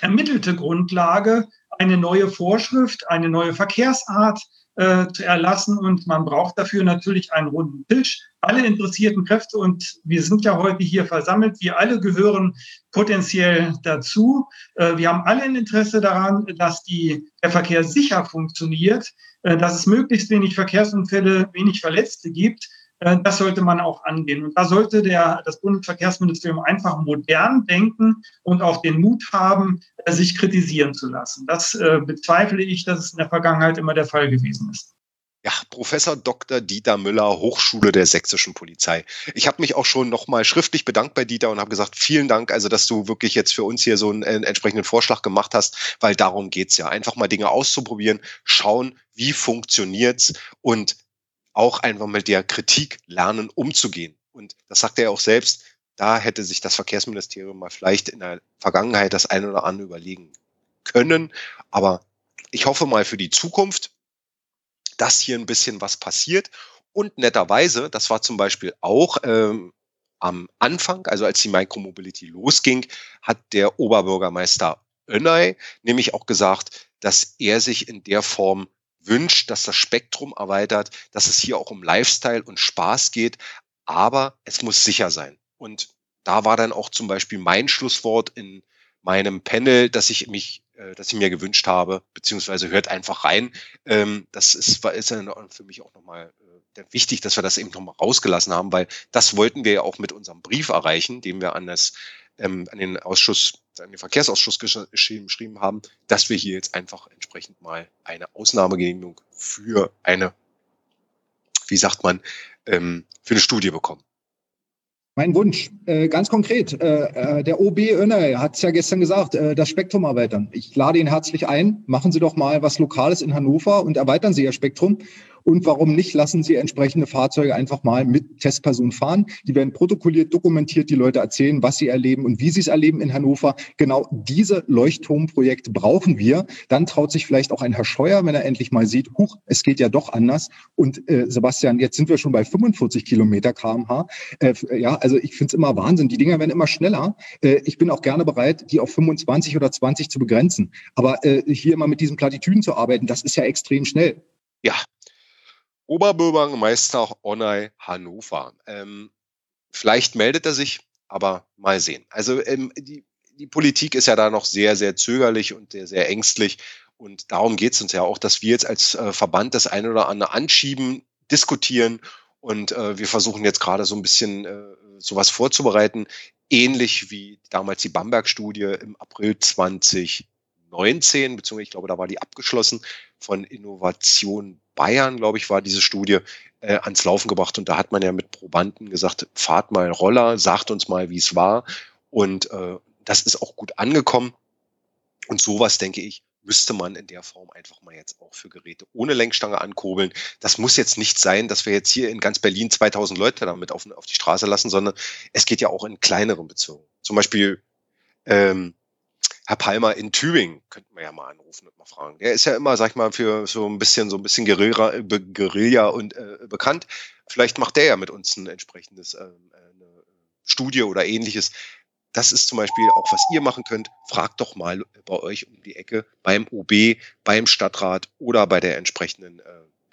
ermittelte Grundlage, eine neue Vorschrift, eine neue Verkehrsart äh, zu erlassen und man braucht dafür natürlich einen runden Tisch. Alle interessierten Kräfte und wir sind ja heute hier versammelt, wir alle gehören potenziell dazu. Äh, wir haben alle ein Interesse daran, dass die, der Verkehr sicher funktioniert, äh, dass es möglichst wenig Verkehrsunfälle, wenig Verletzte gibt. Äh, das sollte man auch angehen. Und da sollte der, das Bundesverkehrsministerium einfach modern denken und auch den Mut haben, äh, sich kritisieren zu lassen. Das äh, bezweifle ich, dass es in der Vergangenheit immer der Fall gewesen ist. Ja, Professor Dr. Dieter Müller, Hochschule der Sächsischen Polizei. Ich habe mich auch schon nochmal schriftlich bedankt bei Dieter und habe gesagt, vielen Dank, also dass du wirklich jetzt für uns hier so einen, entsprechenden Vorschlag gemacht hast, weil darum geht's ja. Einfach mal Dinge auszuprobieren, schauen, wie funktioniert's und auch einfach mit der Kritik lernen, umzugehen. Und das sagt er auch selbst. da hätte sich das Verkehrsministerium mal vielleicht in der Vergangenheit das eine oder andere überlegen können. Aber ich hoffe mal für die Zukunft, dass hier ein bisschen was passiert. Und netterweise, das war zum Beispiel auch ähm, am Anfang, also als die Micromobility losging, hat der Oberbürgermeister Önay nämlich auch gesagt, dass er sich in der Form wünscht, dass das Spektrum erweitert, dass es hier auch um Lifestyle und Spaß geht, aber es muss sicher sein. Und da war dann auch zum Beispiel mein Schlusswort in meinem Panel, dass ich mich, äh, dass ich mir gewünscht habe, beziehungsweise hört einfach rein. Ähm, das ist, ist dann für mich auch nochmal äh, wichtig, dass wir das eben nochmal rausgelassen haben, weil das wollten wir ja auch mit unserem Brief erreichen, den wir an das ähm, an den Ausschuss, an den Verkehrsausschuss geschrieben, haben, dass wir hier jetzt einfach entsprechend mal eine Ausnahmegenehmigung für eine, wie sagt man, ähm, für eine Studie bekommen. Mein Wunsch, äh, ganz konkret, äh, äh der OB Önner hat es ja gestern gesagt, äh, das Spektrum erweitern. Ich lade ihn herzlich ein, machen Sie doch mal was Lokales in Hannover und erweitern Sie Ihr Spektrum. Und warum nicht, lassen Sie entsprechende Fahrzeuge einfach mal mit Testpersonen fahren. Die werden protokolliert, dokumentiert, die Leute erzählen, was sie erleben und wie sie es erleben in Hannover. Genau diese Leuchtturmprojekte brauchen wir. Dann traut sich vielleicht auch ein Herr Scheuer, wenn er endlich mal sieht, huch, es geht ja doch anders. Und äh, Sebastian, jetzt sind wir schon bei 45 Kilometer kmh. Äh, ja, also ich finde es immer Wahnsinn. Die Dinger werden immer schneller. Äh, ich bin auch gerne bereit, die auf 25 oder 20 zu begrenzen. Aber äh, hier mal mit diesen Plattitüden zu arbeiten, das ist ja extrem schnell. Ja, Oberbürgermeister Onay Hannover. Ähm, vielleicht meldet er sich, aber mal sehen. Also ähm, die, die Politik ist ja da noch sehr, sehr zögerlich und sehr, sehr ängstlich. Und darum geht es uns ja auch, dass wir jetzt als äh, Verband das eine oder andere anschieben, diskutieren. Und äh, wir versuchen jetzt gerade so ein bisschen äh, sowas vorzubereiten, ähnlich wie damals die Bamberg-Studie im April 2019, beziehungsweise ich glaube, da war die abgeschlossen von Innovation Bayern, glaube ich, war diese Studie äh, ans Laufen gebracht. Und da hat man ja mit Probanden gesagt, fahrt mal Roller, sagt uns mal, wie es war. Und äh, das ist auch gut angekommen. Und sowas, denke ich, müsste man in der Form einfach mal jetzt auch für Geräte ohne Lenkstange ankurbeln. Das muss jetzt nicht sein, dass wir jetzt hier in ganz Berlin 2000 Leute damit auf, auf die Straße lassen, sondern es geht ja auch in kleineren Bezirken. Zum Beispiel ähm, Herr Palmer in Tübingen könnten wir ja mal anrufen und mal fragen. Der ist ja immer, sag ich mal, für so ein bisschen, so ein bisschen Guerilla, äh, Guerilla und äh, bekannt. Vielleicht macht der ja mit uns ein entsprechendes ähm, äh, eine Studie oder ähnliches. Das ist zum Beispiel auch, was ihr machen könnt. Fragt doch mal bei euch um die Ecke beim OB, beim Stadtrat oder bei der entsprechenden äh,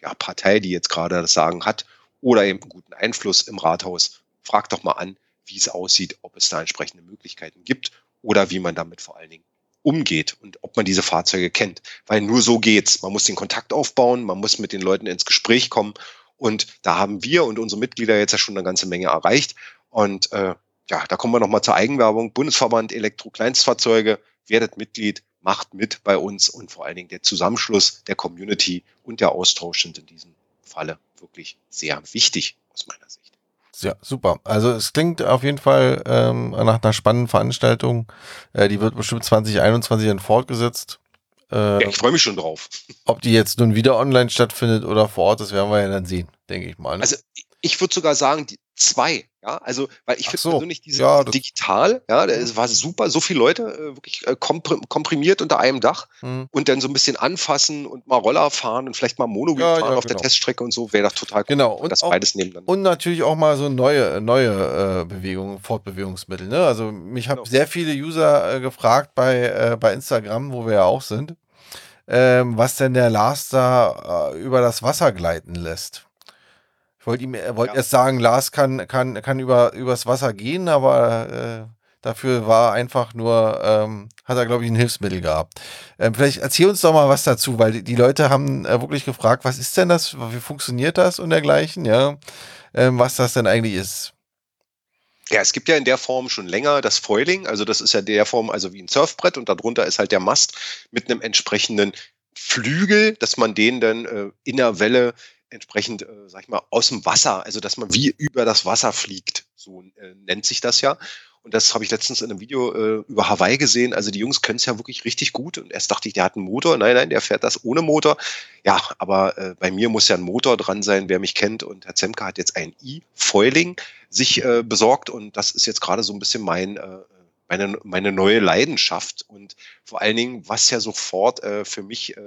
ja, Partei, die jetzt gerade das Sagen hat oder eben einen guten Einfluss im Rathaus. Fragt doch mal an, wie es aussieht, ob es da entsprechende Möglichkeiten gibt oder wie man damit vor allen Dingen umgeht und ob man diese Fahrzeuge kennt. Weil nur so geht's. Man muss den Kontakt aufbauen, man muss mit den Leuten ins Gespräch kommen. Und da haben wir und unsere Mitglieder jetzt ja schon eine ganze Menge erreicht. Und äh, ja, da kommen wir nochmal zur Eigenwerbung. Bundesverband Elektro-Kleinstfahrzeuge, werdet Mitglied, macht mit bei uns und vor allen Dingen der Zusammenschluss der Community und der Austausch sind in diesem Falle wirklich sehr wichtig aus meiner Sicht. Ja, super. Also es klingt auf jeden Fall ähm, nach einer spannenden Veranstaltung. Äh, die wird bestimmt 2021 dann fortgesetzt. Äh, ja, ich freue mich schon drauf. Ob die jetzt nun wieder online stattfindet oder vor Ort, das werden wir ja dann sehen, denke ich mal. Ne? Also ich würde sogar sagen, die zwei. Ja, also, weil ich finde so. persönlich diese ja, digital, ja, es war super, so viele Leute äh, wirklich äh, komprimiert unter einem Dach mhm. und dann so ein bisschen anfassen und mal Roller fahren und vielleicht mal Monobil ja, fahren ja, auf genau. der Teststrecke und so, wäre doch total cool. Genau, und das auch, beides nebeneinander. Und natürlich auch mal so neue, neue äh, Bewegungen, Fortbewegungsmittel. Ne? Also, mich haben genau. sehr viele User äh, gefragt bei, bei Instagram, wo wir ja auch sind, ähm, was denn der Lars da über das Wasser gleiten lässt. Ich wollte ihm, er wollte ja. erst sagen, Lars kann, kann, kann über, übers Wasser gehen, aber äh, dafür war einfach nur, ähm, hat er, glaube ich, ein Hilfsmittel gehabt. Ähm, vielleicht erzähl uns doch mal was dazu, weil die, die Leute haben äh, wirklich gefragt, was ist denn das, wie funktioniert das und dergleichen, ja, ähm, was das denn eigentlich ist. Ja, es gibt ja in der Form schon länger das Foiling, also das ist ja der Form, also wie ein Surfbrett und darunter ist halt der Mast mit einem entsprechenden Flügel, dass man den dann äh, in der Welle entsprechend, äh, sag ich mal, aus dem Wasser, also dass man wie über das Wasser fliegt, so äh, nennt sich das ja. Und das habe ich letztens in einem Video äh, über Hawaii gesehen. Also die Jungs können es ja wirklich richtig gut. Und erst dachte ich, der hat einen Motor. Nein, nein, der fährt das ohne Motor. Ja, aber äh, bei mir muss ja ein Motor dran sein, wer mich kennt. Und Herr Zemke hat jetzt ein E-Foiling sich äh, besorgt. Und das ist jetzt gerade so ein bisschen mein äh, meine, meine neue Leidenschaft und vor allen Dingen, was ja sofort äh, für mich äh,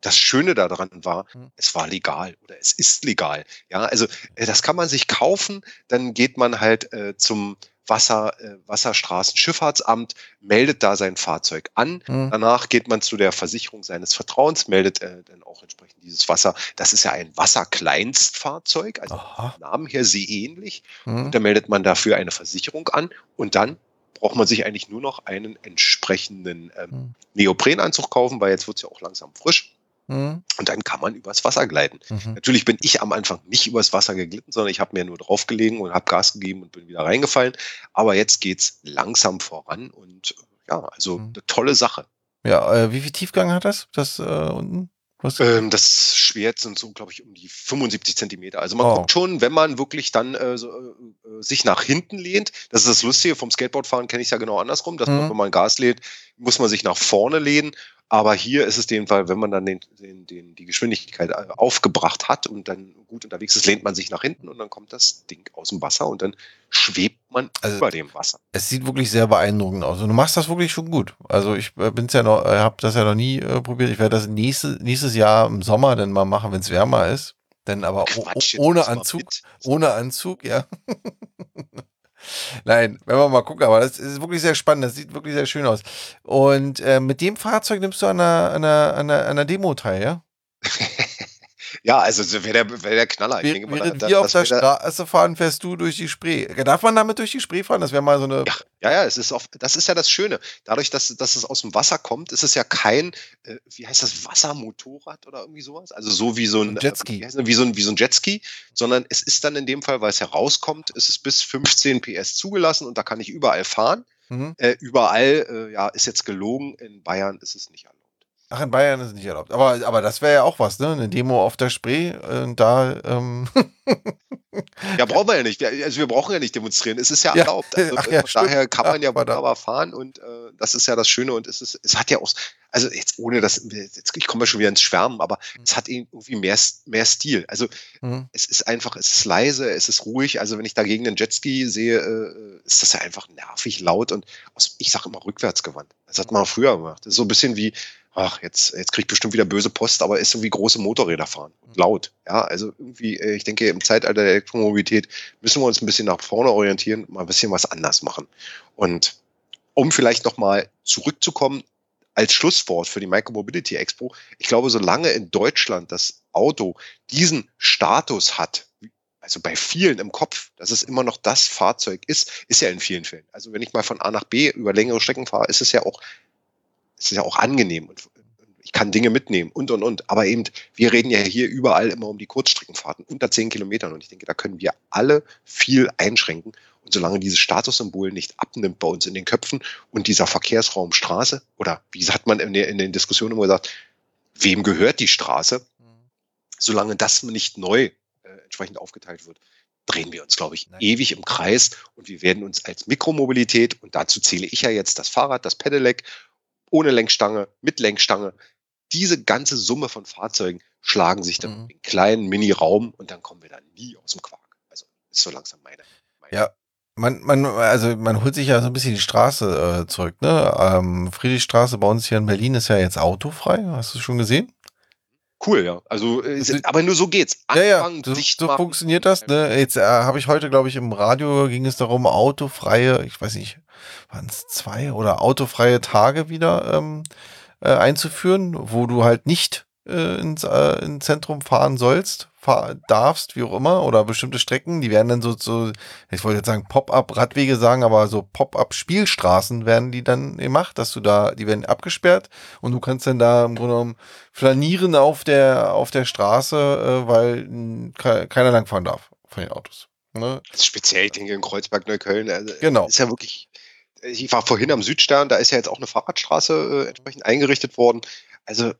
das Schöne daran war, mhm. es war legal oder es ist legal. Ja, also äh, das kann man sich kaufen, dann geht man halt äh, zum Wasser, äh, Wasserstraßenschifffahrtsamt, meldet da sein Fahrzeug an. Mhm. Danach geht man zu der Versicherung seines Vertrauens, meldet äh, dann auch entsprechend dieses Wasser. Das ist ja ein Wasserkleinstfahrzeug, also vom Namen her seeähnlich. Mhm. Und da meldet man dafür eine Versicherung an und dann braucht man sich eigentlich nur noch einen entsprechenden ähm, mhm. Neoprenanzug kaufen, weil jetzt wird es ja auch langsam frisch. Mhm. Und dann kann man übers Wasser gleiten. Mhm. Natürlich bin ich am Anfang nicht übers Wasser geglitten, sondern ich habe mir nur draufgelegen und habe Gas gegeben und bin wieder reingefallen. Aber jetzt geht es langsam voran und ja, also mhm. eine tolle Sache. Ja, äh, wie viel Tiefgang hat das, das äh, unten? Ähm, das Schwert sind so, glaube ich, um die 75 Zentimeter. Also man oh. guckt schon, wenn man wirklich dann äh, so, äh, sich nach hinten lehnt. Das ist das Lustige vom Skateboardfahren, kenne ich ja genau andersrum. Dass mhm. man, wenn man Gas lädt, muss man sich nach vorne lehnen. Aber hier ist es den Fall, wenn man dann den, den, den, die Geschwindigkeit äh, aufgebracht hat und dann gut unterwegs ist, lehnt man sich nach hinten und dann kommt das Ding aus dem Wasser und dann schwebt man also, über dem Wasser. Es sieht wirklich sehr beeindruckend aus. Und du machst das wirklich schon gut. Also ich äh, bin's ja noch, äh, habe das ja noch nie äh, probiert. Ich werde das nächste, nächstes Jahr im Sommer dann mal machen, wenn es wärmer ist. Denn aber Quatsch, ohne Anzug, ohne Anzug, ja. Nein, wenn wir mal gucken, aber das ist wirklich sehr spannend, das sieht wirklich sehr schön aus. Und äh, mit dem Fahrzeug nimmst du an einer, an einer, an einer, an einer Demo teil, ja? Ja, also wäre der, wär der Knaller. Ich denke mal, Während da, wir auf der Straße fahren, fährst du durch die Spree. Darf man damit durch die Spree fahren? Das wäre mal so eine. Ja, ja, ja, es ist oft, das ist ja das Schöne. Dadurch, dass, dass es aus dem Wasser kommt, ist es ja kein, äh, wie heißt das, Wassermotorrad oder irgendwie sowas? Also so wie so ein, ein Jetski. Äh, wie, so ein, wie so ein Jetski, sondern es ist dann in dem Fall, weil es herauskommt, ist es bis 15 PS zugelassen und da kann ich überall fahren. Mhm. Äh, überall, äh, ja, ist jetzt gelogen, in Bayern ist es nicht erlaubt. Ach, in Bayern ist es nicht erlaubt. Aber, aber das wäre ja auch was, ne? Eine Demo auf der Spree. Und da. Ähm ja, brauchen wir ja nicht. Also wir brauchen ja nicht demonstrieren. Es ist ja erlaubt. Also, Ach, ja, daher kann man ja wunderbar fahren und äh, das ist ja das Schöne und es ist, es hat ja auch, also jetzt ohne das, jetzt ich komme ja schon wieder ins Schwärmen, aber mhm. es hat irgendwie mehr, mehr Stil. Also mhm. es ist einfach, es ist leise, es ist ruhig. Also wenn ich dagegen einen Jetski sehe, äh, ist das ja einfach nervig laut und aus, ich sage immer rückwärtsgewandt. Das hat man früher gemacht. Das ist so ein bisschen wie, ach, jetzt, jetzt krieg ich bestimmt wieder böse Post, aber ist so wie große Motorräder fahren. Mhm. laut. Ja, also irgendwie, äh, ich denke, im Zeitalter der Elektromobilität müssen wir uns ein bisschen nach vorne orientieren, mal ein bisschen was anders machen. Und um vielleicht nochmal zurückzukommen, als Schlusswort für die Micromobility Expo, ich glaube, solange in Deutschland das Auto diesen Status hat, also bei vielen im Kopf, dass es immer noch das Fahrzeug ist, ist ja in vielen Fällen. Also wenn ich mal von A nach B über längere Strecken fahre, ist es ja auch es ist ja auch angenehm und ich kann Dinge mitnehmen und und und. Aber eben, wir reden ja hier überall immer um die Kurzstreckenfahrten unter zehn Kilometern und ich denke, da können wir alle viel einschränken. Und solange dieses Statussymbol nicht abnimmt bei uns in den Köpfen und dieser Verkehrsraum Straße oder wie hat man in, der, in den Diskussionen immer gesagt, wem gehört die Straße? Solange das nicht neu äh, entsprechend aufgeteilt wird, drehen wir uns, glaube ich, Nein. ewig im Kreis und wir werden uns als Mikromobilität, und dazu zähle ich ja jetzt das Fahrrad, das Pedelec ohne Lenkstange, mit Lenkstange. Diese ganze Summe von Fahrzeugen schlagen sich dann mhm. in kleinen Mini-Raum und dann kommen wir da nie aus dem Quark. Also ist so langsam meine. meine ja, man, man, also man holt sich ja so ein bisschen die Straße äh, zurück, ne? Ähm, Friedrichstraße bei uns hier in Berlin ist ja jetzt autofrei. Hast du schon gesehen? Cool, ja. Also, äh, aber nur so geht's. Anfang, ja, ja, so, so funktioniert das. Ne? Jetzt äh, habe ich heute, glaube ich, im Radio ging es darum, autofreie, ich weiß nicht, waren es zwei oder autofreie Tage wieder ähm, äh, einzuführen, wo du halt nicht äh, ins, äh, ins Zentrum fahren sollst, darfst, wie auch immer, oder bestimmte Strecken, die werden dann so, so ich wollte jetzt sagen Pop-up-Radwege sagen, aber so Pop-up-Spielstraßen werden die dann gemacht, dass du da, die werden abgesperrt und du kannst dann da im Grunde genommen flanieren auf der, auf der Straße, äh, weil keiner langfahren darf von den Autos. Ne? Speziell, ich denke in Kreuzberg, Neukölln, also genau. ist ja wirklich ich war vorhin am Südstern, da ist ja jetzt auch eine Fahrradstraße äh, entsprechend eingerichtet worden. Also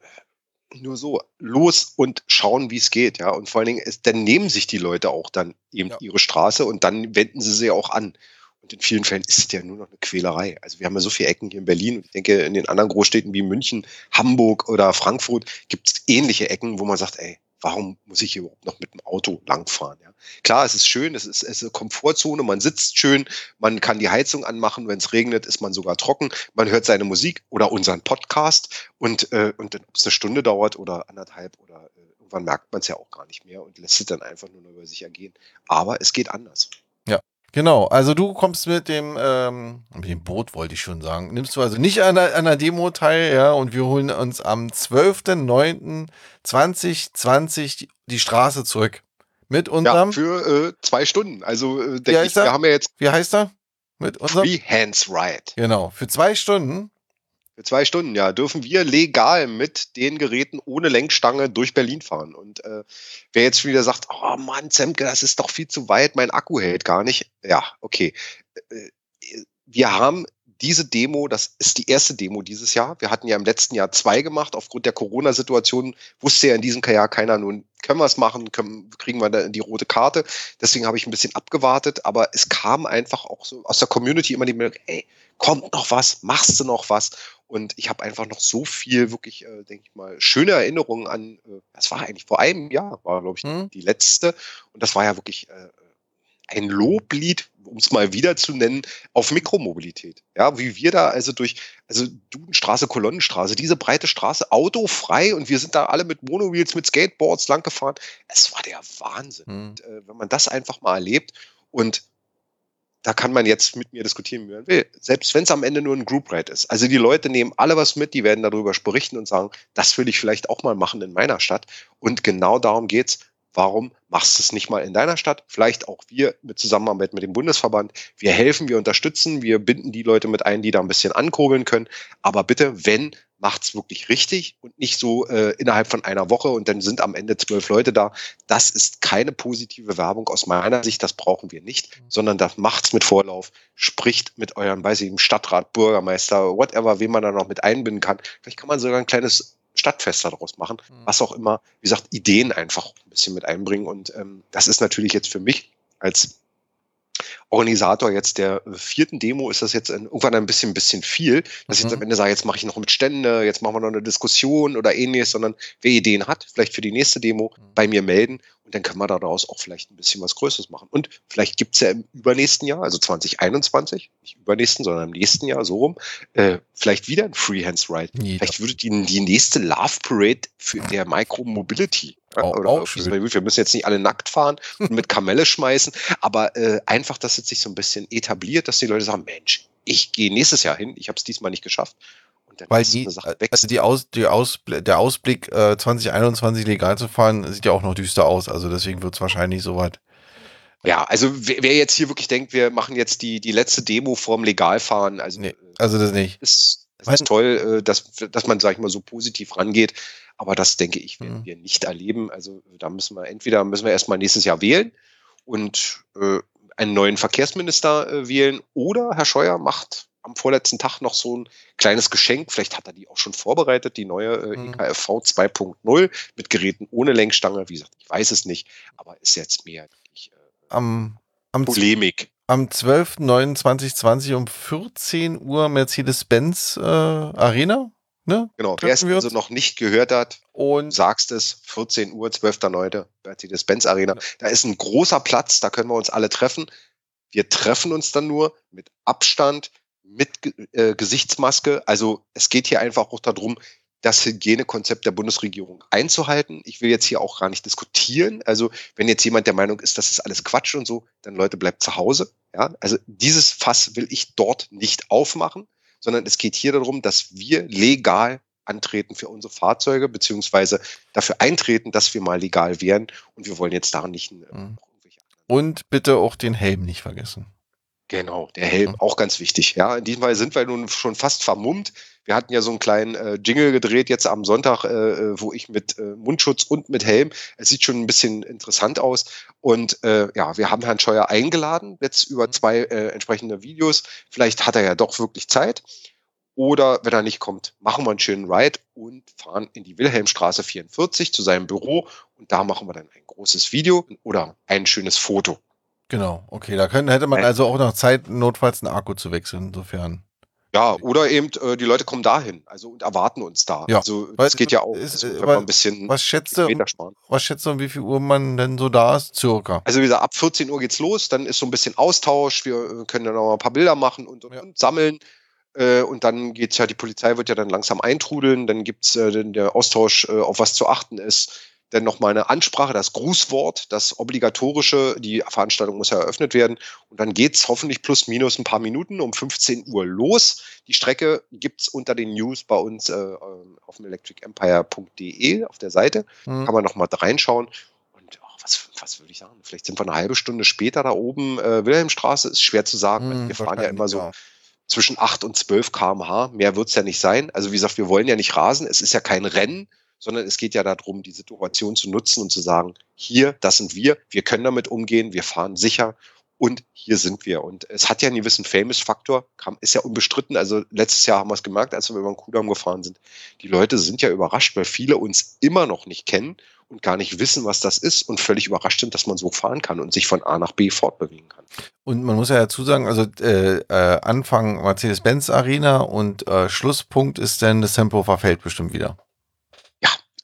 nur so los und schauen, wie es geht, ja. Und vor allen Dingen, ist, dann nehmen sich die Leute auch dann eben ja. ihre Straße und dann wenden sie sie auch an. Und Und in vielen Fällen ist es ja nur noch eine Quälerei. Also wir haben ja so viele Ecken hier in Berlin und ich denke, in den anderen Großstädten wie München, Hamburg oder Frankfurt gibt es ähnliche Ecken, wo man sagt, ey, warum muss ich hier überhaupt noch mit dem Auto langfahren? Ja? Klar, es ist schön, es ist, es ist eine Komfortzone, man sitzt schön, man kann die Heizung anmachen, wenn es regnet, ist man sogar trocken, man hört seine Musik oder unseren Podcast und, äh, und ob es eine Stunde dauert oder anderthalb oder äh, irgendwann merkt man es ja auch gar nicht mehr und lässt es dann einfach nur über sich ergehen. Aber es geht anders. Genau, also du kommst mit dem, ähm, mit dem Boot wollte ich schon sagen. Nimmst du also nicht an der Demo teil, ja, und wir holen uns am 12.09.2020 die, die Straße zurück. Mit unserem. Ja, für äh, zwei Stunden. Also äh, denke ich, wir haben ja jetzt Wie heißt er? Mit unserem. Free Hands Ride. Genau, für zwei Stunden. Für zwei Stunden, ja, dürfen wir legal mit den Geräten ohne Lenkstange durch Berlin fahren. Und äh, wer jetzt wieder sagt, oh Mann, Semke, das ist doch viel zu weit, mein Akku hält gar nicht. Ja, okay. Äh, Wir haben diese Demo, das ist die erste Demo dieses Jahr. Wir hatten ja im letzten Jahr zwei gemacht. Aufgrund der Corona-Situation wusste ja in diesem Jahr keiner nun, können wir es machen, können, kriegen wir die rote Karte. Deswegen habe ich ein bisschen abgewartet, aber es kam einfach auch so aus der Community immer die Meldung, ey, kommt noch was, machst du noch was? Und ich habe einfach noch so viel wirklich, äh, denke ich mal, schöne Erinnerungen an, äh, das war eigentlich vor einem Jahr, war, glaube ich, Hm? die letzte. Und das war ja wirklich äh, ein Loblied, um es mal wieder zu nennen, auf Mikromobilität. Ja, wie wir da also durch, also Dudenstraße, Kolonnenstraße, diese breite Straße, autofrei und wir sind da alle mit Monowheels, mit Skateboards lang gefahren. Es war der Wahnsinn. Hm. Und, äh, wenn man das einfach mal erlebt und da kann man jetzt mit mir diskutieren, wie man will. Selbst wenn es am Ende nur ein Group Ride ist. Also die Leute nehmen alle was mit, die werden darüber berichten und sagen, das will ich vielleicht auch mal machen in meiner Stadt. Und genau darum geht's. Warum machst du es nicht mal in deiner Stadt? Vielleicht auch wir mit Zusammenarbeit mit dem Bundesverband. Wir helfen, wir unterstützen, wir binden die Leute mit ein, die da ein bisschen ankurbeln können. Aber bitte, wenn, macht's wirklich richtig und nicht so äh, innerhalb von einer Woche und dann sind am Ende zwölf Leute da. Das ist keine positive Werbung aus meiner Sicht. Das brauchen wir nicht, sondern das macht's mit Vorlauf. Spricht mit euren, weiß ich, im Stadtrat, Bürgermeister, whatever, wen man da noch mit einbinden kann. Vielleicht kann man sogar ein kleines Stadtfest daraus machen, Mhm. was auch immer, wie gesagt, Ideen einfach ein bisschen mit einbringen. Und ähm, das ist natürlich jetzt für mich als Organisator jetzt der vierten Demo ist das jetzt irgendwann ein bisschen, bisschen viel, dass ich jetzt Mhm. am Ende sage, jetzt mache ich noch mit Stände, jetzt machen wir noch eine Diskussion oder ähnliches, sondern wer Ideen hat, vielleicht für die nächste Demo Mhm. bei mir melden und dann können wir daraus auch vielleicht ein bisschen was Größeres machen. Und vielleicht gibt's ja im übernächsten Jahr, also 2021, nicht übernächsten, sondern im nächsten Jahr, so rum, äh, vielleicht wieder ein Freehands Ride. Nee, Vielleicht würde die, die nächste Love Parade für der Micro-Mobility. ja, Auch- oder auch schön. wir müssen jetzt nicht alle nackt fahren und mit Kamelle schmeißen, aber äh, einfach, dass es sich so ein bisschen etabliert, dass die Leute sagen, Mensch, ich gehe nächstes Jahr hin, ich habe es diesmal nicht geschafft. Und dann Weil die, Sache also die Aus, die Ausbl der Ausblick äh, 2021 legal zu fahren, sieht ja auch noch düster aus. Also deswegen wird es wahrscheinlich soweit. Ja, also wer, wer jetzt hier wirklich denkt, wir machen jetzt die, die letzte Demo vorm Legalfahren, also Nee, äh, also das nicht. ist, es ist toll, äh, dass, dass man, sag ich mal, so positiv rangeht. Aber das, denke ich, werden Mhm. wir nicht erleben. Also da müssen wir entweder müssen wir erstmal nächstes Jahr wählen und äh, einen neuen Verkehrsminister äh, wählen oder Herr Scheuer macht am vorletzten Tag noch so ein kleines Geschenk. Vielleicht hat er die auch schon vorbereitet, die neue äh, Mhm. EKFV 2.0 mit Geräten ohne Lenkstange. Wie gesagt, ich weiß es nicht, aber ist jetzt mehr ich, äh, Am, am, Polemik. Am 12.09.2020 um 14 Uhr Mercedes-Benz äh, Arena. Ne? Genau, wer es wir also noch nicht gehört hat, Und sagst es, 14 Uhr, 12.9. Mercedes-Benz Arena. Ja. Da ist ein großer Platz, da können wir uns alle treffen. Wir treffen uns dann nur mit Abstand, mit äh, Gesichtsmaske. Also es geht hier einfach auch darum, das Hygienekonzept der Bundesregierung einzuhalten. Ich will jetzt hier auch gar nicht diskutieren. Also wenn jetzt jemand der Meinung ist, das ist alles Quatsch und so, dann Leute bleibt zu Hause. Ja, also dieses Fass will ich dort nicht aufmachen, sondern es geht hier darum, dass wir legal antreten für unsere Fahrzeuge, beziehungsweise dafür eintreten, dass wir mal legal werden. Und wir wollen jetzt daran nicht Mhm. Und bitte auch den Helm nicht vergessen. Genau, der Helm, Mhm. auch ganz wichtig. Ja, in diesem Fall sind wir nun schon fast vermummt. Wir hatten ja so einen kleinen äh, Jingle gedreht jetzt am Sonntag, äh, äh, wo ich mit äh, Mundschutz und mit Helm. Es sieht schon ein bisschen interessant aus. Und äh, ja, wir haben Herrn Scheuer eingeladen, jetzt über zwei äh, entsprechende Videos. Vielleicht hat er ja doch wirklich Zeit. Oder wenn er nicht kommt, machen wir einen schönen Ride und fahren in die Wilhelmstraße 44 zu seinem Büro. Und da machen wir dann ein großes Video oder ein schönes Foto. Genau, okay. Da können, hätte man also auch noch Zeit, notfalls einen Akku zu wechseln, insofern. Ja, oder eben äh, die Leute kommen dahin, also und erwarten uns da. Ja. Also das geht ja auch. Ist, also, wenn man ein bisschen was schätzt du, was schätzt du, um wie viel Uhr man denn so da ist? Circa. Also wie gesagt, ab 14 Uhr geht's los, dann ist so ein bisschen Austausch, wir äh, können dann noch mal ein paar Bilder machen und, und, Ja. und sammeln. Äh, und dann geht's ja, die Polizei wird ja dann langsam eintrudeln, dann gibt's äh, den, der Austausch, äh, auf was zu achten ist. Dann nochmal eine Ansprache, das Grußwort, das obligatorische, die Veranstaltung muss ja eröffnet werden. Und dann geht's hoffentlich plus minus ein paar Minuten um 15 Uhr los. Die Strecke gibt's unter den News bei uns äh, auf dem electricempire.de auf der Seite. Hm. Kann man noch mal reinschauen. Und ach, was, was würde ich sagen? Vielleicht sind wir eine halbe Stunde später da oben. Äh, Wilhelmstraße ist schwer zu sagen. Hm, wir fahren ja immer so ja. zwischen 8 und 12 km/h. Mehr wird's ja nicht sein. Also wie gesagt, wir wollen ja nicht rasen. Es ist ja kein Rennen, sondern es geht ja darum, die Situation zu nutzen und zu sagen, hier, das sind wir, wir können damit umgehen, wir fahren sicher und hier sind wir. Und es hat ja einen gewissen Famous-Faktor, ist ja unbestritten. Also letztes Jahr haben wir es gemerkt, als wir über den Kudamm gefahren sind. Die Leute sind ja überrascht, weil viele uns immer noch nicht kennen und gar nicht wissen, was das ist und völlig überrascht sind, dass man so fahren kann und sich von A nach B fortbewegen kann. Und man muss ja dazu sagen, also äh, äh, Anfang Mercedes-Benz Arena und äh, Schlusspunkt ist dann das Tempelhofer Feld bestimmt wieder.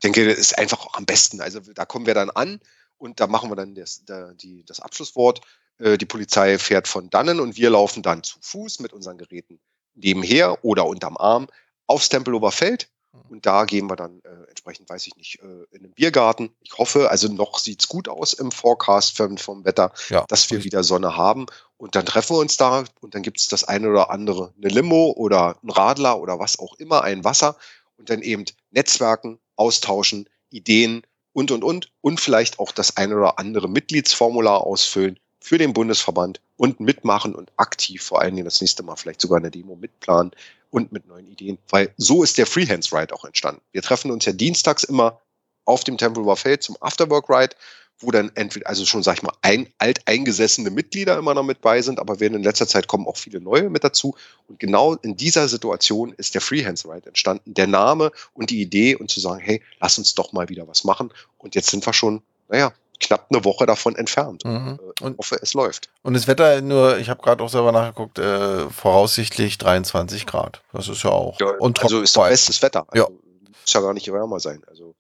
Ich denke, das ist einfach auch am besten. Also da kommen wir dann an und da machen wir dann das, da, die, das Abschlusswort. Äh, die Polizei fährt von dannen und wir laufen dann zu Fuß mit unseren Geräten nebenher oder unterm Arm aufs Tempelhofer Feld. Und da gehen wir dann äh, entsprechend, weiß ich nicht, äh, in den Biergarten. Ich hoffe, also noch sieht's gut aus im Forecast vom, vom Wetter, Ja. dass wir wieder Sonne haben. Und dann treffen wir uns da und dann gibt's das eine oder andere, eine Limo oder ein Radler oder was auch immer, ein Wasser und dann eben Netzwerken, austauschen, Ideen und, und, und. Und vielleicht auch das eine oder andere Mitgliedsformular ausfüllen für den Bundesverband und mitmachen und aktiv vor allen Dingen das nächste Mal vielleicht sogar eine Demo mitplanen und mit neuen Ideen. Weil so ist der Freehands Ride auch entstanden. Wir treffen uns ja dienstags immer auf dem Tempelhofer Feld zum Afterwork Ride, wo dann entweder, also schon, sag ich mal, ein, alteingesessene Mitglieder immer noch mit bei sind, aber werden in letzter Zeit kommen auch viele neue mit dazu. Und genau in dieser Situation ist der Freehands Ride entstanden. Der Name und die Idee und zu sagen, hey, lass uns doch mal wieder was machen. Und jetzt sind wir schon, naja, knapp eine Woche davon entfernt. Mhm. Äh, Ich Und, hoffe, es läuft. und das Wetter nur, ich habe gerade auch selber nachgeguckt, äh, voraussichtlich 23 Grad. Das ist ja auch. und also ist doch bestes Wetter. Ja. Also Muss ja gar nicht wärmer sein. Also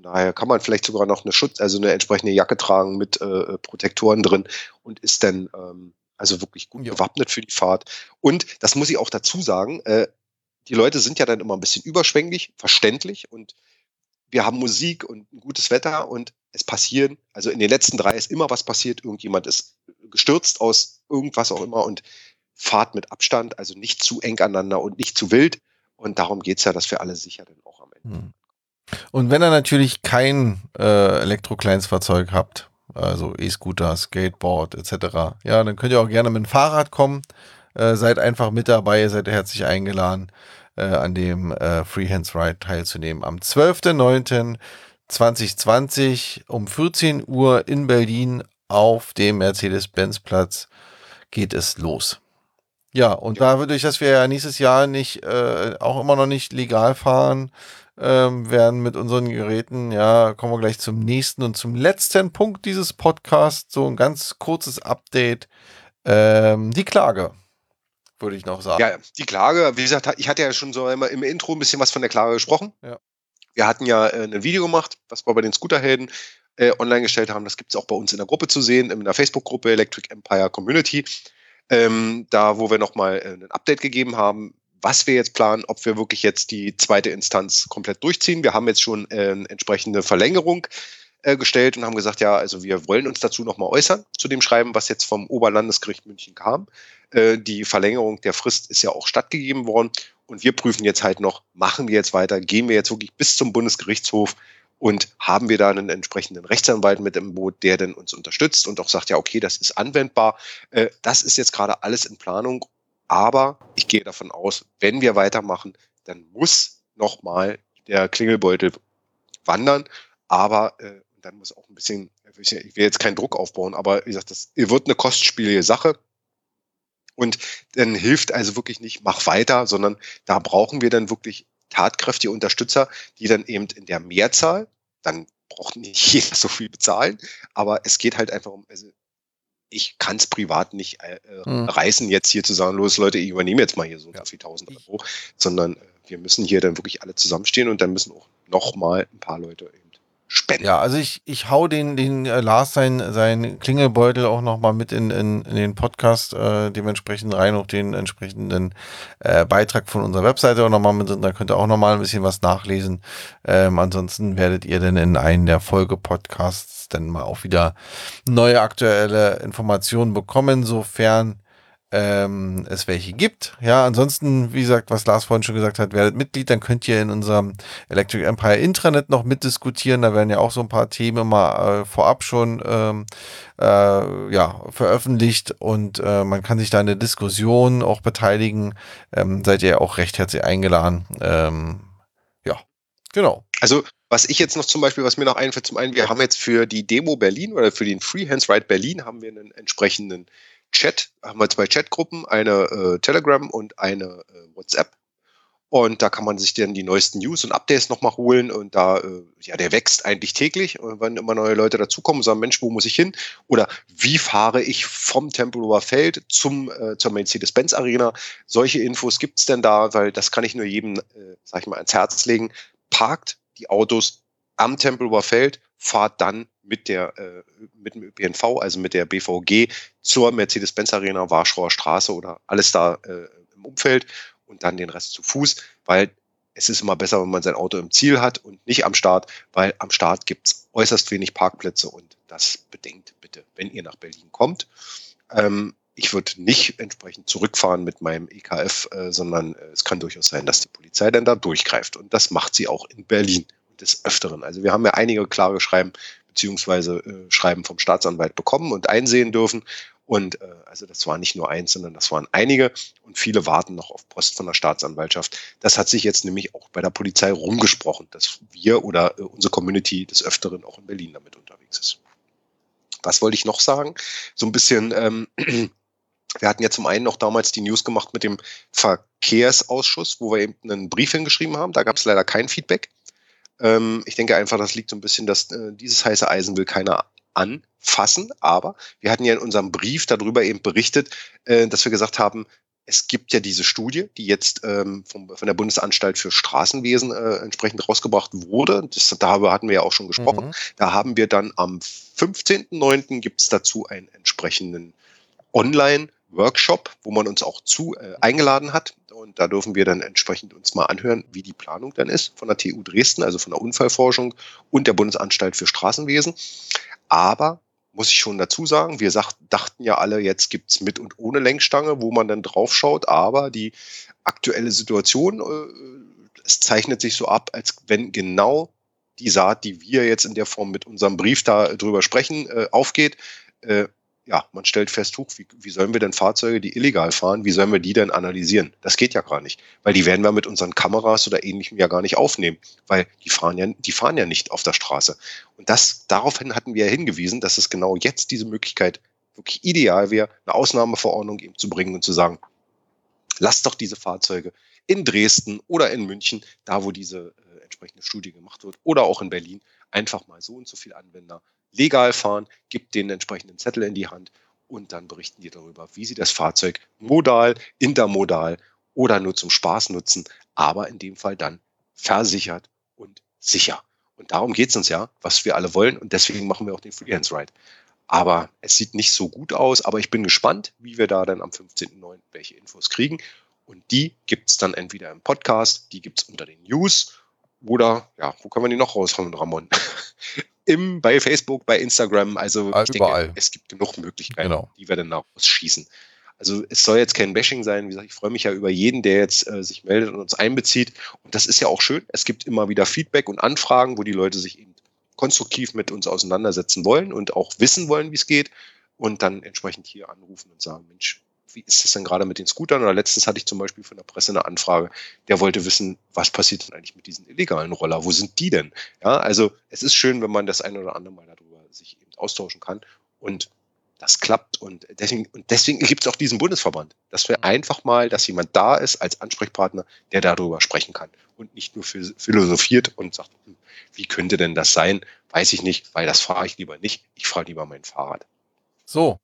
von daher kann man vielleicht sogar noch eine Schutz, also eine entsprechende Jacke tragen mit äh, Protektoren drin und ist dann ähm, also wirklich gut Ja. bewappnet für die Fahrt. Und das muss ich auch dazu sagen, äh, die Leute sind ja dann immer ein bisschen überschwänglich, verständlich und wir haben Musik und ein gutes Wetter und es passieren, also in den letzten drei ist immer was passiert, irgendjemand ist gestürzt aus irgendwas auch immer und fahrt mit Abstand, also nicht zu eng aneinander und nicht zu wild. Und darum geht's ja, dass wir alle sicher dann auch am Ende. Hm. Und wenn ihr natürlich kein äh, Elektro-Kleinstfahrzeug habt, also E-Scooter, Skateboard etc., ja, dann könnt ihr auch gerne mit dem Fahrrad kommen. Äh, seid einfach mit dabei, ihr seid herzlich eingeladen, äh, an dem äh, Freehands Ride teilzunehmen. Am 12.09.2020 um 14 Uhr in Berlin auf dem Mercedes-Benz-Platz geht es los. Ja, und da dadurch, dass wir ja nächstes Jahr nicht, äh, auch immer noch nicht legal fahren, ähm, werden mit unseren Geräten, ja, kommen wir gleich zum nächsten und zum letzten Punkt dieses Podcasts, so ein ganz kurzes Update. Ähm, die Klage, würde ich noch sagen. Ja, die Klage, wie gesagt, ich hatte ja schon so immer im Intro ein bisschen was von der Klage gesprochen. Ja. Wir hatten ja äh, ein Video gemacht, was wir bei den Scooterhelden äh, online gestellt haben. Das gibt's auch bei uns in der Gruppe zu sehen, in der Facebook-Gruppe Electric Empire Community. Ähm, da, wo wir nochmal äh, ein Update gegeben haben, was wir jetzt planen, ob wir wirklich jetzt die zweite Instanz komplett durchziehen. Wir haben jetzt schon äh, eine entsprechende Verlängerung äh, gestellt und haben gesagt, ja, also wir wollen uns dazu nochmal äußern, zu dem Schreiben, was jetzt vom Oberlandesgericht München kam. Äh, die Verlängerung der Frist ist ja auch stattgegeben worden. Und wir prüfen jetzt halt noch, machen wir jetzt weiter, gehen wir jetzt wirklich bis zum Bundesgerichtshof und haben wir da einen entsprechenden Rechtsanwalt mit im Boot, der dann uns unterstützt und auch sagt, ja, okay, das ist anwendbar. Äh, das ist jetzt gerade alles in Planung. Aber ich gehe davon aus, wenn wir weitermachen, dann muss nochmal der Klingelbeutel wandern. Aber äh, dann muss auch ein bisschen, ich will jetzt keinen Druck aufbauen, aber wie gesagt, das wird eine kostspielige Sache. Und dann hilft also wirklich nicht, mach weiter, sondern da brauchen wir dann wirklich tatkräftige Unterstützer, die dann eben in der Mehrzahl, dann braucht nicht jeder so viel bezahlen, aber es geht halt einfach um, also ich kann es privat nicht äh, mhm. reißen, jetzt hier zu sagen, los Leute, ich übernehme jetzt mal hier so ja. viel tausend Euro, sondern äh, wir müssen hier dann wirklich alle zusammenstehen und dann müssen auch nochmal ein paar Leute eben spenden. Ja, also ich, ich hau den, den äh, Lars sein, sein Klingelbeutel auch nochmal mit in, in, in den Podcast äh, dementsprechend rein, auch den entsprechenden äh, Beitrag von unserer Webseite auch nochmal mit drin. Da könnt ihr auch nochmal ein bisschen was nachlesen. Ähm, ansonsten werdet ihr dann in einen der Folge-Podcasts dann mal auch wieder neue aktuelle Informationen bekommen, sofern ähm, es welche gibt. Ja, ansonsten, wie gesagt, was Lars vorhin schon gesagt hat, werdet Mitglied, dann könnt ihr in unserem Electric Empire Intranet noch mitdiskutieren. Da werden ja auch so ein paar Themen mal äh, vorab schon ähm, äh, ja, veröffentlicht und äh, man kann sich da in der Diskussion auch beteiligen. Ähm, seid ihr auch recht herzlich eingeladen. Ähm, genau. Also was ich jetzt noch zum Beispiel, was mir noch einfällt, zum einen, wir haben jetzt für die Demo Berlin oder für den Freehands Ride Berlin haben wir einen entsprechenden Chat, haben wir zwei Chatgruppen, eine äh, Telegram und eine äh, WhatsApp. Und da kann man sich dann die neuesten News und Updates nochmal holen. Und da, äh, ja, der wächst eigentlich täglich. Und wenn immer neue Leute dazukommen und sagen, Mensch, wo muss ich hin? Oder wie fahre ich vom Tempelhofer Feld zum, äh, zur Mercedes-Benz Arena? Solche Infos gibt's denn da, weil das kann ich nur jedem, äh, sag ich mal, ans Herz legen. Parkt die Autos am Tempelhofer Feld, fahrt dann mit der äh, mit dem ÖPNV, also mit der BVG zur Mercedes-Benz Arena, Warschauer Straße oder alles da äh, im Umfeld und dann den Rest zu Fuß, weil es ist immer besser, wenn man sein Auto im Ziel hat und nicht am Start, weil am Start gibt's äußerst wenig Parkplätze und das bedenkt bitte, wenn ihr nach Berlin kommt. Ähm, ich würde nicht entsprechend zurückfahren mit meinem EKF, äh, sondern äh, es kann durchaus sein, dass die Polizei dann da durchgreift. Und das macht sie auch in Berlin des Öfteren. Also wir haben ja einige klare Schreiben beziehungsweise äh, Schreiben vom Staatsanwalt bekommen und einsehen dürfen. Und äh, also das war nicht nur eins, sondern das waren einige und viele warten noch auf Post von der Staatsanwaltschaft. Das hat sich jetzt nämlich auch bei der Polizei rumgesprochen, dass wir oder äh, unsere Community des Öfteren auch in Berlin damit unterwegs ist. Was wollte ich noch sagen? So ein bisschen, ähm, wir hatten ja zum einen noch damals die News gemacht mit dem Verkehrsausschuss, wo wir eben einen Brief hingeschrieben haben. Da gab es leider kein Feedback. Ähm, ich denke einfach, das liegt so ein bisschen, dass äh, dieses heiße Eisen will keiner anfassen. Aber wir hatten ja in unserem Brief darüber eben berichtet, äh, dass wir gesagt haben, es gibt ja diese Studie, die jetzt ähm, vom, von der Bundesanstalt für Straßenwesen äh, entsprechend rausgebracht wurde. Das, darüber hatten wir ja auch schon gesprochen. Mhm. Da haben wir dann am 15.09. gibt es dazu einen entsprechenden Online- Workshop, wo man uns auch zu äh, eingeladen hat. Und da dürfen wir dann entsprechend uns mal anhören, wie die Planung dann ist von der TU Dresden, also von der Unfallforschung und der Bundesanstalt für Straßenwesen. Aber muss ich schon dazu sagen, wir sagt, dachten ja alle, jetzt gibt's mit und ohne Lenkstange, wo man dann drauf schaut, aber die aktuelle Situation, äh, es zeichnet sich so ab, als wenn genau die Saat, die wir jetzt in der Form mit unserem Brief da drüber sprechen, äh, aufgeht. Äh, ja, man stellt fest, huch, wie, wie sollen wir denn Fahrzeuge, die illegal fahren, wie sollen wir die denn analysieren? Das geht ja gar nicht, weil die werden wir mit unseren Kameras oder ähnlichem ja gar nicht aufnehmen, weil die fahren ja, die fahren ja nicht auf der Straße. Und das, daraufhin hatten wir ja hingewiesen, dass es genau jetzt diese Möglichkeit wirklich ideal wäre, eine Ausnahmeverordnung eben zu bringen und zu sagen, lasst doch diese Fahrzeuge in Dresden oder in München, da wo diese äh, entsprechende Studie gemacht wird, oder auch in Berlin, einfach mal so und so viele Anwender legal fahren, gibt den entsprechenden Zettel in die Hand und dann berichten die darüber, wie sie das Fahrzeug modal, intermodal oder nur zum Spaß nutzen, aber in dem Fall dann versichert und sicher. Und darum geht es uns ja, was wir alle wollen und deswegen machen wir auch den Freelance Ride. Aber es sieht nicht so gut aus, aber ich bin gespannt, wie wir da dann am 15.09. welche Infos kriegen. Und die gibt es dann entweder im Podcast, die gibt es unter den News oder, ja, wo können wir die noch raushauen, Ramon? im, bei Facebook, bei Instagram. Also ich Überall. denke, es gibt genug Möglichkeiten, genau. die wir dann rausschießen. Also es soll jetzt kein Bashing sein. Wie gesagt, ich freue mich ja über jeden, der jetzt äh, sich meldet und uns einbezieht. Und das ist ja auch schön. Es gibt immer wieder Feedback und Anfragen, wo die Leute sich eben konstruktiv mit uns auseinandersetzen wollen und auch wissen wollen, wie es geht. Und dann entsprechend hier anrufen und sagen, Mensch, wie ist das denn gerade mit den Scootern? Oder letztens hatte ich zum Beispiel von der Presse eine Anfrage, der wollte wissen, was passiert denn eigentlich mit diesen illegalen Roller? Wo sind die denn? Ja, also es ist schön, wenn man das ein oder andere Mal darüber sich eben austauschen kann. Und das klappt und deswegen, und deswegen gibt es auch diesen Bundesverband, dass wir einfach mal, dass jemand da ist als Ansprechpartner, der darüber sprechen kann und nicht nur philosophiert und sagt, hm, wie könnte denn das sein? Weiß ich nicht, weil das fahre ich lieber nicht. Ich fahre lieber mein Fahrrad. So,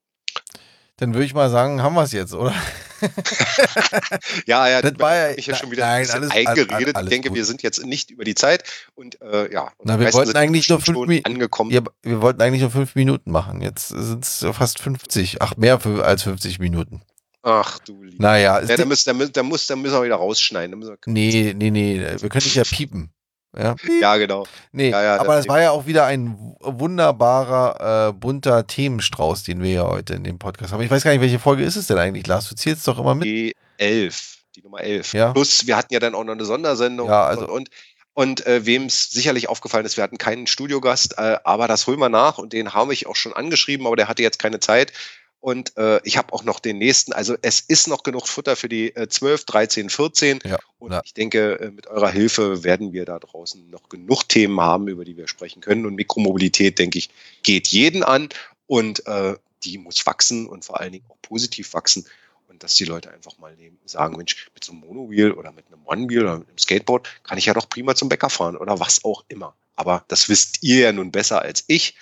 dann würde ich mal sagen, haben wir es jetzt, oder? ja, ja, Das war ja- ich ja schon wieder nein, alles- eingeredet. alles ich denke, gut. wir sind jetzt nicht über die Zeit und äh, ja. Na, die wir wollten eigentlich nur fünf schon Mi- angekommen. Wir, wir wollten eigentlich nur fünf Minuten machen. Jetzt sind es fast 50. Ach, mehr als 50 Minuten. Ach du lieber. Naja, Ja, da müssen, da, müssen, da, muss, da müssen wir wieder rausschneiden. Da müssen wir, nee, nee, nee. Wir können nicht ja piepen. Ja, Ja, genau. nee, Ja, ja, aber das- das war ja auch wieder ein wunderbarer, äh, bunter Themenstrauß, den wir ja heute in dem Podcast haben. Ich weiß gar nicht, welche Folge ist es denn eigentlich, Lars? Du zählst doch immer mit. Die 11, die Nummer 11. Ja. Plus, wir hatten ja dann auch noch eine Sondersendung Ja, also- und, und, und äh, wem es sicherlich aufgefallen ist, wir hatten keinen Studiogast, äh, aber das holen wir nach und den habe ich auch schon angeschrieben, aber der hatte jetzt keine Zeit. Und äh, ich habe auch noch den nächsten. Also es ist noch genug Futter für die äh, 12, 13, 14. Ja, Und ja. ich denke, äh, mit eurer Hilfe werden wir da draußen noch genug Themen haben, über die wir sprechen können. Und Mikromobilität, denke ich, geht jeden an und äh, die muss wachsen und vor allen Dingen auch positiv wachsen. Und dass die Leute einfach mal nehmen, sagen, Mensch, mit so einem Monowheel oder mit einem One-Wheel oder mit einem Skateboard kann ich ja doch prima zum Bäcker fahren oder was auch immer. Aber das wisst ihr ja nun besser als ich,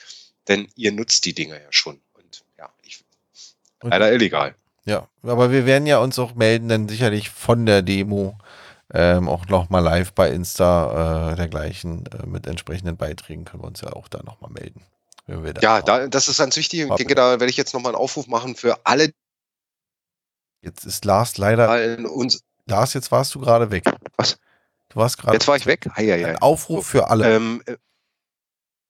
denn ihr nutzt die Dinger ja schon. Und ja, ich Und- leider illegal. Ja, aber wir werden ja uns auch melden, dann sicherlich von der Demo ähm, auch nochmal live bei Insta äh, dergleichen äh, mit entsprechenden Beiträgen können wir uns ja auch da nochmal melden. Wenn wir da Ja, da, das ist ganz wichtig. Und ich denke, da werde ich jetzt nochmal einen Aufruf machen für alle, Jetzt ist Lars leider. Lars, jetzt warst du gerade weg. Was? Du warst gerade. Jetzt war ich weg. Ei, ei, ei. Ein Aufruf für alle. Ähm, äh,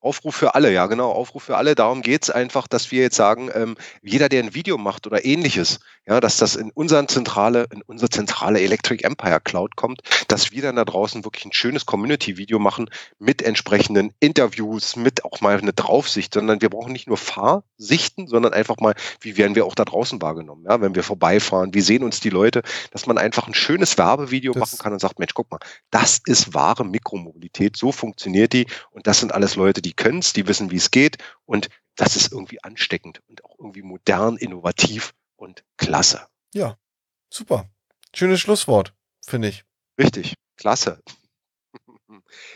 Aufruf für alle, ja genau, Aufruf für alle. Darum geht's einfach, dass wir jetzt sagen, ähm, jeder, der ein Video macht oder ähnliches, ja, dass das in unseren zentrale, in unsere zentrale Electric Empire Cloud kommt, dass wir dann da draußen wirklich ein schönes Community-Video machen mit entsprechenden Interviews, mit auch mal eine Draufsicht, sondern wir brauchen nicht nur Fahrsichten, sondern einfach mal, wie werden wir auch da draußen wahrgenommen, ja, wenn wir vorbeifahren, wie sehen uns die Leute, dass man einfach ein schönes Werbevideo Das- machen kann und sagt, Mensch, guck mal, das ist wahre Mikromobilität, so funktioniert die und das sind alles Leute, die können es, die wissen, wie es geht und das ist irgendwie ansteckend und auch irgendwie modern, innovativ und klasse. Super. Schönes Schlusswort, finde ich. Richtig, klasse.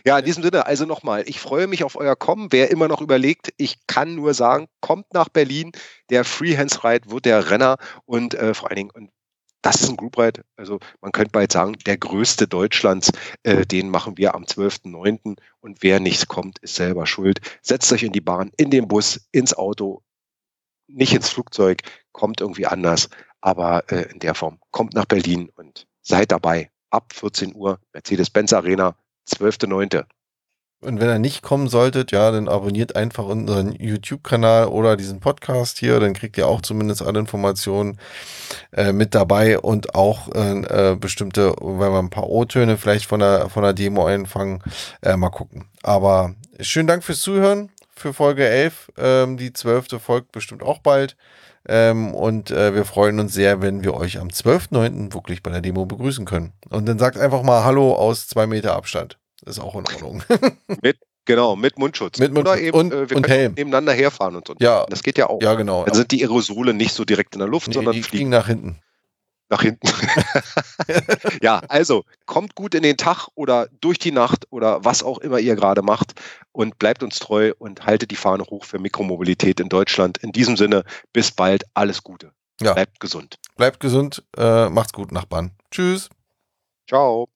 Ja, in diesem Sinne, also nochmal, ich freue mich auf euer Kommen. Wer immer noch überlegt, ich kann nur sagen, kommt nach Berlin. Der Freehands Ride wird der Renner und äh, vor allen Dingen, und das ist ein Group Ride, also man könnte bald sagen, der größte Deutschlands. Äh, den machen wir am 12.09. Und wer nicht kommt, ist selber schuld. Setzt euch in die Bahn, in den Bus, ins Auto, nicht ins Flugzeug, kommt irgendwie anders. Aber äh, in der Form, kommt nach Berlin und seid dabei. Ab 14 Uhr, Mercedes-Benz Arena, 12.09. Und wenn ihr nicht kommen solltet, ja, dann abonniert einfach unseren YouTube-Kanal oder diesen Podcast hier, dann kriegt ihr auch zumindest alle Informationen äh, mit dabei und auch äh, äh, bestimmte, wenn wir ein paar O-Töne vielleicht von der, von der Demo einfangen, äh, mal gucken. Aber schönen Dank fürs Zuhören für Folge 11. Ähm, die zwölfte folgt bestimmt auch bald. Ähm, und äh, wir freuen uns sehr, wenn wir euch am 12.09. wirklich bei der Demo begrüßen können. Und dann sagt einfach mal Hallo aus zwei Meter Abstand. Ist auch in Ordnung. Genau, mit Mundschutz. Mit Mundschutz Oder eben, und- äh, wir und können Helm. nebeneinander herfahren und so. Ja. Das geht ja auch. ja, genau. Dann sind die Aerosole nicht so direkt in der Luft, Nee, sondern die fliegen fliegen nach hinten. nach hinten. ja, also kommt gut in den Tag oder durch die Nacht oder was auch immer ihr gerade macht und bleibt uns treu und haltet die Fahne hoch für Mikromobilität in Deutschland. In diesem Sinne, bis bald, alles Gute. Ja. Bleibt gesund. Bleibt gesund, äh, macht's gut, Nachbarn. Tschüss. Ciao.